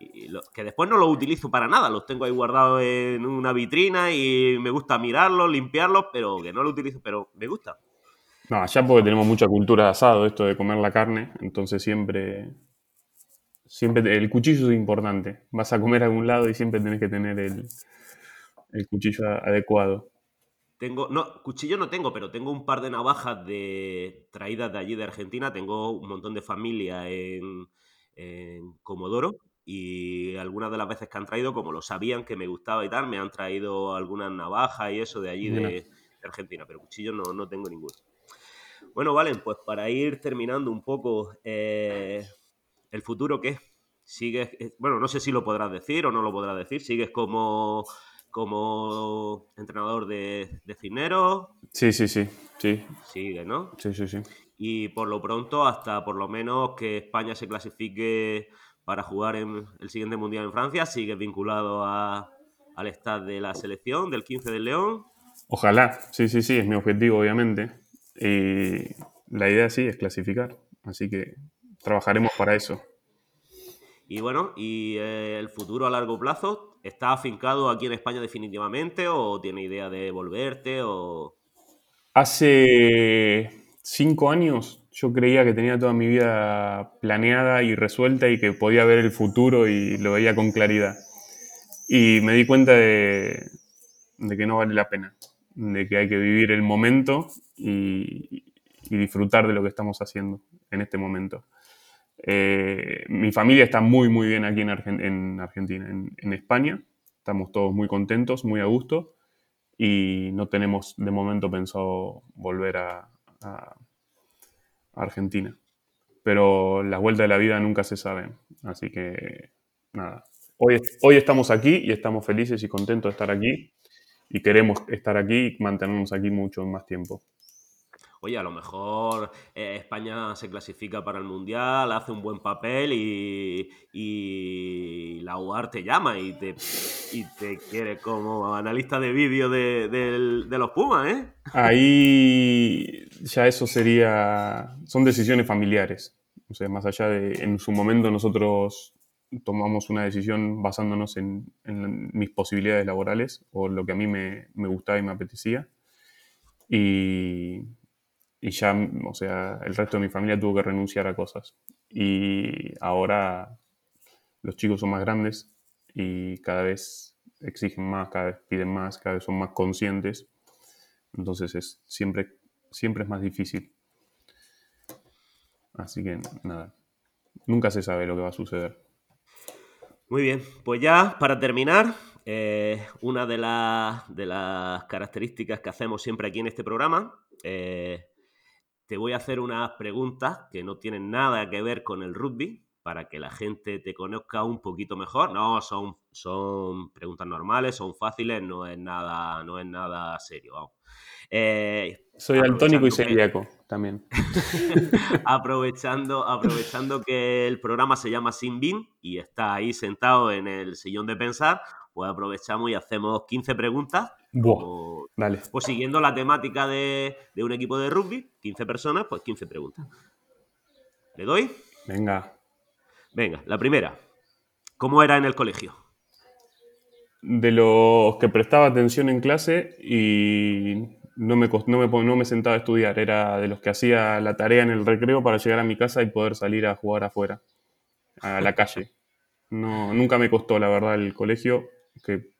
Y, y lo- que después no los utilizo para nada, los tengo ahí guardados en una vitrina y me gusta mirarlos, limpiarlos, pero que no los utilizo, pero me gusta. No, allá porque tenemos mucha cultura de asado, esto de comer la carne, entonces siempre, siempre el cuchillo es importante. Vas a comer a algún lado y siempre tenés que tener el, el cuchillo adecuado. Tengo, no, cuchillo no tengo, pero tengo un par de navajas de traídas de allí de Argentina. Tengo un montón de familia en, en Comodoro y algunas de las veces que han traído, como lo sabían que me gustaba y tal, me han traído algunas navajas y eso de allí de Argentina, pero cuchillo no, no tengo ninguno. Bueno, Valen, pues para ir terminando un poco, eh, ¿el futuro qué? ¿Sigues, eh, bueno, no sé si lo podrás decir o no lo podrás decir, ¿sigues como, como entrenador de, de Cisneros? Sí, sí, sí, sí, Sigue, ¿no? sí, sí, sí. Y por lo pronto, hasta por lo menos que España se clasifique para jugar en el siguiente Mundial en Francia, sigues vinculado a- al staff de la selección del 15 del León. Ojalá, sí, sí, sí, es mi objetivo, obviamente. Y la idea sí es clasificar, así que trabajaremos para eso. Y bueno, ¿y eh, el futuro a largo plazo? ¿Está afincado aquí en España definitivamente o tiene idea de volverte? O... Hace cinco años yo creía que tenía toda mi vida planeada y resuelta y que podía ver el futuro y lo veía con claridad. Y me di cuenta de, que no vale la pena, de que hay que vivir el momento y, disfrutar de lo que estamos haciendo en este momento. Eh, mi familia está muy, muy bien aquí en, Argentina, en, España. Estamos todos muy contentos, muy a gusto y no tenemos de momento pensado volver a Argentina. Pero las vueltas de la vida nunca se saben. Así que, nada. Hoy, hoy estamos aquí y estamos felices y contentos de estar aquí. Y queremos estar aquí y mantenernos aquí mucho más tiempo. Oye, a lo mejor eh, España se clasifica para el Mundial, hace un buen papel y, la UAR te llama y te, te quiere como analista de vídeo de, los Pumas, ¿eh? Ahí ya eso sería... Son decisiones familiares. O sea, más allá de... En su momento nosotros tomamos una decisión basándonos en, mis posibilidades laborales o lo que a mí me, me gustaba y me apetecía. Y, y ya, o sea, el resto de mi familia tuvo que renunciar a cosas. Y ahora los chicos son más grandes y cada vez exigen más, cada vez piden más, cada vez son más conscientes. Entonces es, siempre, siempre es más difícil. Así que nada, nunca se sabe lo que va a suceder. Muy bien, pues ya para terminar, eh, una de, de, las características que hacemos siempre aquí en este programa eh, te voy a hacer unas preguntas que no tienen nada que ver con el rugby para que la gente te conozca un poquito mejor. No, son, son preguntas normales, son fáciles, no es nada, no es nada serio. Vamos. Eh, Soy altónico y celíaco también. *laughs* aprovechando, aprovechando que el programa se llama Sin Bin y está ahí sentado en el sillón de pensar, pues aprovechamos y hacemos 15 preguntas. Buah, dale. Pues siguiendo la temática de, un equipo de rugby, 15 personas, pues 15 preguntas. ¿Le doy? Venga. Venga, la primera. ¿Cómo era en el colegio? De los que prestaba atención en clase y no me, no me, no me sentaba a estudiar. Era de los que hacía la tarea en el recreo para llegar a mi casa y poder salir a jugar afuera, a la calle. No, nunca me costó, la verdad, el colegio que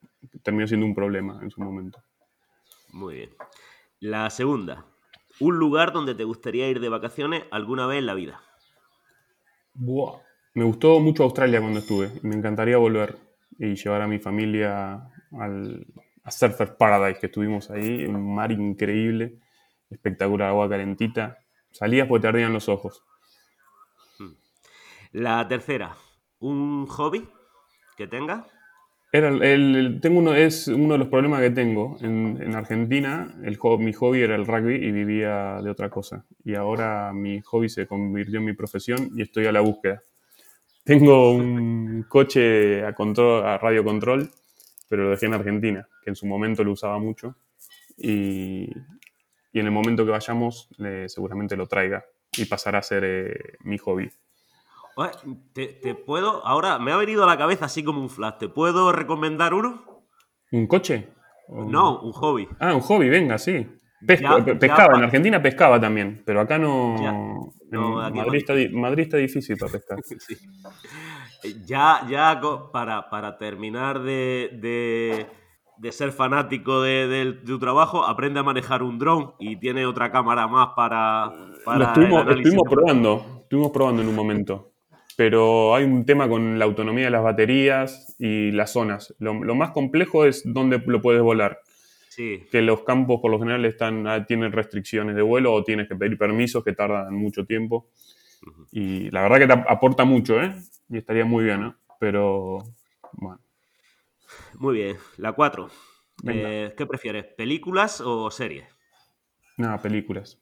terminó siendo un problema en su momento. Muy bien. La segunda, un lugar donde te gustaría ir de vacaciones alguna vez en la vida. Buah. Me gustó mucho Australia cuando estuve. Me encantaría volver y llevar a mi familia al, a Surfer Paradise, que estuvimos ahí, un mar increíble, espectacular, agua calentita. Salías porque te ardían los ojos. Hmm. La tercera, ¿un hobby que tengas? Tengo uno, es uno de los problemas que tengo. En, Argentina, mi hobby era el rugby y vivía de otra cosa. Y ahora mi hobby se convirtió en mi profesión y estoy a la búsqueda. Tengo un coche a, control, a radio control, pero lo dejé en Argentina, que en su momento lo usaba mucho. Y, en el momento que vayamos, seguramente lo traiga y pasará a ser eh, mi hobby. Te, puedo, ahora me ha venido a la cabeza así como un flash. ¿Te puedo recomendar uno? ¿Un coche? No, un hobby. Ah, un hobby, venga, sí. pescaba, en Argentina pescaba también, pero acá no. Madrid, está, difícil para pescar. *laughs* Ya, ya para, para terminar de, ser fanático de, tu trabajo, aprende a manejar un dron y tiene otra cámara más para. para lo estuvimos probando, estuvimos probando en un momento pero hay un tema con la autonomía de las baterías y las zonas. Lo, más complejo es dónde lo puedes volar. Sí. Que los campos por lo general están, ah, tienen restricciones de vuelo o tienes que pedir permisos que tardan mucho tiempo. Y la verdad que te aporta mucho, ¿eh? Y estaría muy bien, ¿eh? Pero, bueno. Muy bien. La 4. Eh, ¿Qué prefieres, películas o series? Nada, películas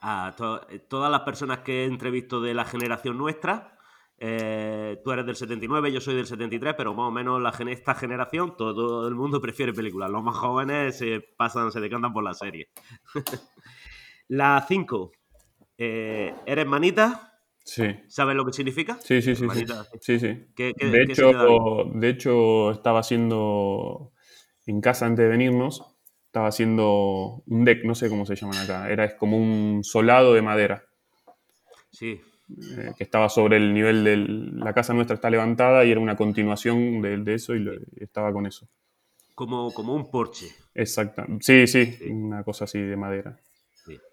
a eh, todas las personas que he entrevisto de la generación nuestra. Eh, tú eres del 79, yo soy del 73, pero más o menos la, esta generación, todo, el mundo prefiere películas. Los más jóvenes se pasan, se decantan por la serie. *laughs* la 5. Eh, ¿Eres manita? Sí. ¿Sabes lo que significa? Sí, sí, sí. sí. sí, de, hecho, de hecho, estaba haciendo en casa antes de venirnos estaba haciendo un deck, no sé cómo se llaman acá, era es como un solado de madera. Sí. Eh, que estaba sobre el nivel de la casa nuestra está levantada y era una continuación de, eso y, estaba con eso. Como, como un porche. Exacto. Sí, sí, una cosa así de madera.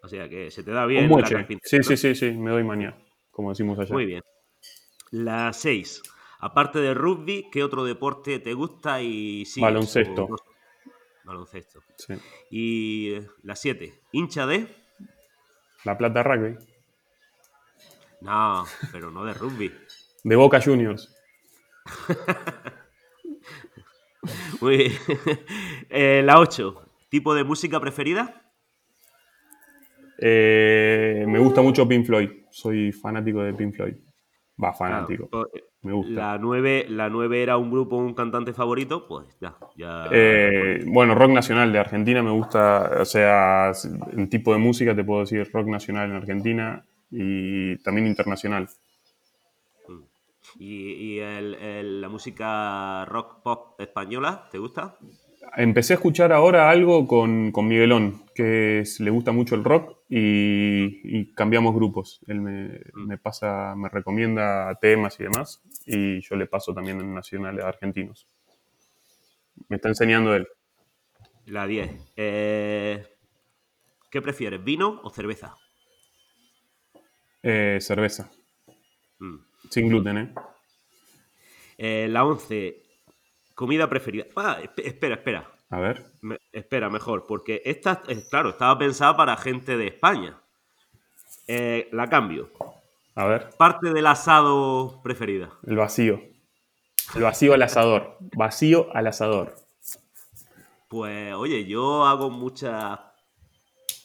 O sea que se te da bien. La sí, sí, sí, sí, me doy mañana, como decimos allá. Muy bien. La 6. Aparte de rugby, ¿qué otro deporte te gusta? Y sí, baloncesto. Baloncesto. Sí. Y eh, la 7. ¿Hincha de? La Plata Rugby. No, pero no de rugby. de Boca Juniors. *laughs* Muy bien. *laughs* Eh, la 8. ¿Tipo de música preferida? Eh, me gusta mucho Pink Floyd. Soy fanático de Pink Floyd. Va, fanático. Eh, me gusta. La 9, la 9 era un grupo, un cantante favorito, pues ya. Eh, bueno, rock nacional de Argentina me gusta, o sea, el tipo de música te puedo decir rock nacional en Argentina y también internacional. Mm. ¿Y, la música rock pop española, te gusta? Empecé a escuchar ahora algo con, con Miguelón, que le gusta mucho el rock y, cambiamos grupos. Él me, mm. me, pasa, me recomienda temas y demás, y yo le paso también en nacionales argentinos. Me está enseñando él. La 10. Eh, ¿Qué prefieres, vino o cerveza? Eh, cerveza. Mm. Sin gluten, ¿eh? ¿eh? La 11. Comida preferida. Ah, espera, espera. A ver. espera, mejor, porque esta, claro, estaba pensada para gente de España. Eh, la cambio. A ver. Parte del asado preferida. El vacío. El vacío al asador. Vacío al asador. Pues, oye, yo hago muchas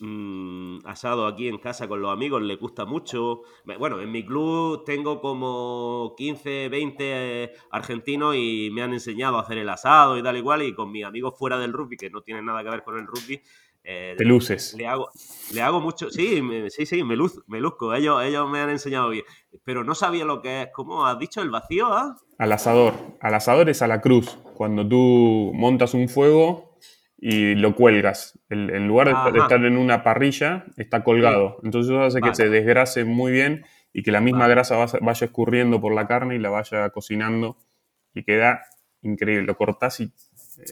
Mm, asado aquí en casa con los amigos, le gusta mucho. Bueno, en mi club tengo como 15, 20 argentinos y me han enseñado a hacer el asado y tal igual, y con mis amigos fuera del rugby, que no tienen nada que ver con el rugby. Eh, Te luces. Le hago, le hago mucho, sí, sí, sí, me, luz, me luzco, ellos, ellos me han enseñado bien, pero no sabía lo que es, ¿cómo has dicho? ¿El vacío? Ah? Al asador, al asador es a la cruz, cuando tú montas un fuego y lo cuelgas. en lugar de, estar en una parrilla, está colgado. Entonces eso hace que se desgrase muy bien y que la misma grasa vaya, escurriendo por la carne y la vaya cocinando y queda increíble. Lo cortás y... Eh,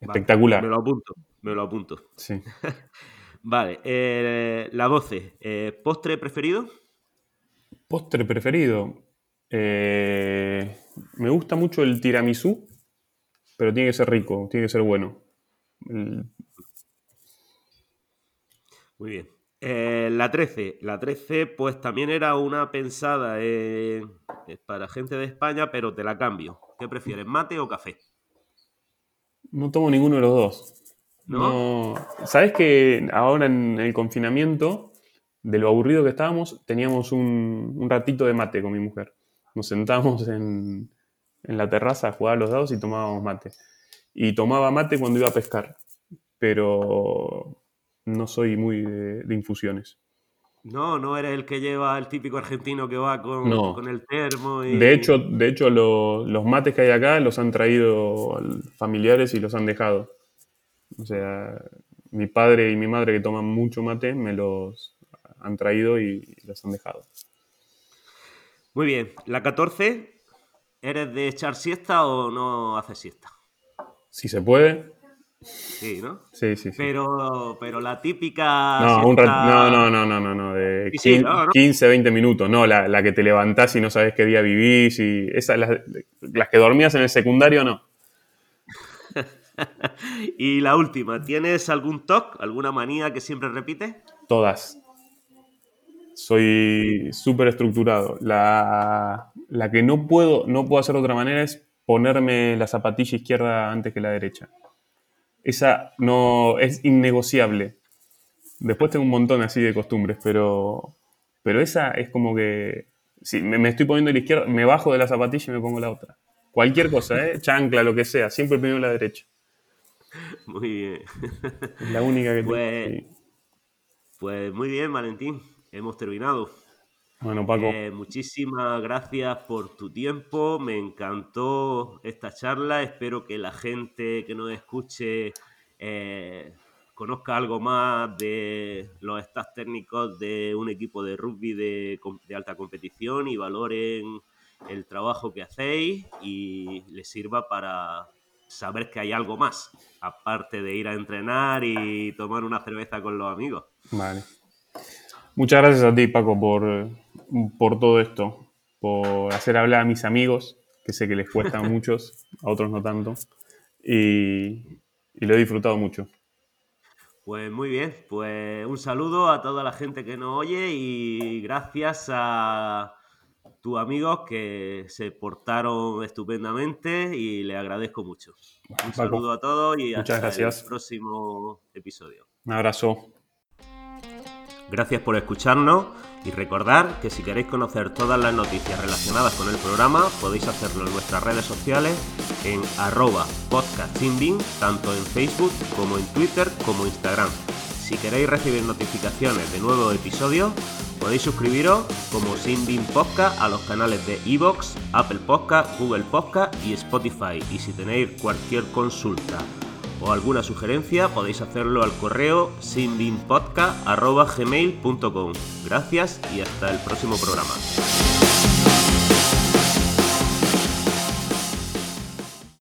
espectacular. Me lo apunto, me lo apunto. Sí. *laughs* vale, eh, la 12. Eh, ¿Postre preferido? Postre preferido. me gusta mucho el tiramisú pero tiene que ser rico, tiene que ser bueno. Muy bien. Eh, la 13. La 13, pues también era una pensada para gente de España, pero te la cambio. ¿Qué prefieres, mate o café? No tomo ninguno de los dos. ¿No? Sabes que ahora en el confinamiento, de lo aburrido que estábamos, teníamos un, un ratito de mate con mi mujer. Nos sentamos en, en la terraza a jugar a los dados y tomábamos mate. Y tomaba mate cuando iba a pescar, pero no soy muy de, infusiones. No, no eres el que lleva el típico argentino que va con, el termo. De hecho, de hecho los mates que hay acá los han traído familiares y los han dejado. O sea, mi padre y mi madre que toman mucho mate me los han traído y los han dejado. Muy bien, la 14 ¿Eres de echar siesta o no haces siesta? Si se puede. Sí, ¿no? Sí, sí, sí. Pero, pero la típica. No, no, no, no, no, no, no, de 15, 20 minutos. No, la, que te levantás y no sabes qué día vivís. Y esas, las, las que dormías en el secundario, no. *laughs* y la última, ¿tienes algún TOC, alguna manía que siempre repites? Todas. Soy súper estructurado. La, la que no puedo, no puedo hacer de otra manera es ponerme la zapatilla izquierda antes que la derecha. Esa no es innegociable. Después tengo un montón así de costumbres, pero, pero esa es como que si me, estoy poniendo la izquierda, me bajo de la zapatilla y me pongo la otra. Cualquier cosa, ¿eh? chancla, lo que sea, siempre primero la derecha. Muy bien. Es la única que *laughs* pues, Pues muy bien, Valentín. Hemos terminado. Bueno, Paco. Eh, muchísimas gracias por tu tiempo. Me encantó esta charla. Espero que la gente que nos escuche eh, conozca algo más de los staff técnicos de un equipo de rugby de, de alta competición y valoren el trabajo que hacéis y les sirva para saber que hay algo más, aparte de ir a entrenar y tomar una cerveza con los amigos. Vale. Muchas gracias a ti, Paco, por, por todo esto, por hacer hablar a mis amigos, que sé que les cuesta a *laughs* muchos, a otros no tanto, y, y lo he disfrutado mucho. Pues muy bien, pues un saludo a toda la gente que nos oye y gracias a tus amigos que se portaron estupendamente y le agradezco mucho. Un saludo a todos y hasta gracias. el próximo episodio. Un abrazo. Gracias por escucharnos y recordar que si queréis conocer todas las noticias relacionadas con el programa podéis hacerlo en nuestras redes sociales en arroba podcastinbin, tanto en Facebook como en Twitter como Instagram. Si queréis recibir notificaciones de nuevos episodios, podéis suscribiros como Sinbin Podcast a los canales de Evox, Apple Podcast, Google Podcast y Spotify. Y si tenéis cualquier consulta o alguna sugerencia podéis hacerlo al correo sinbinpodcast.gmail.com. Gracias y hasta el próximo programa.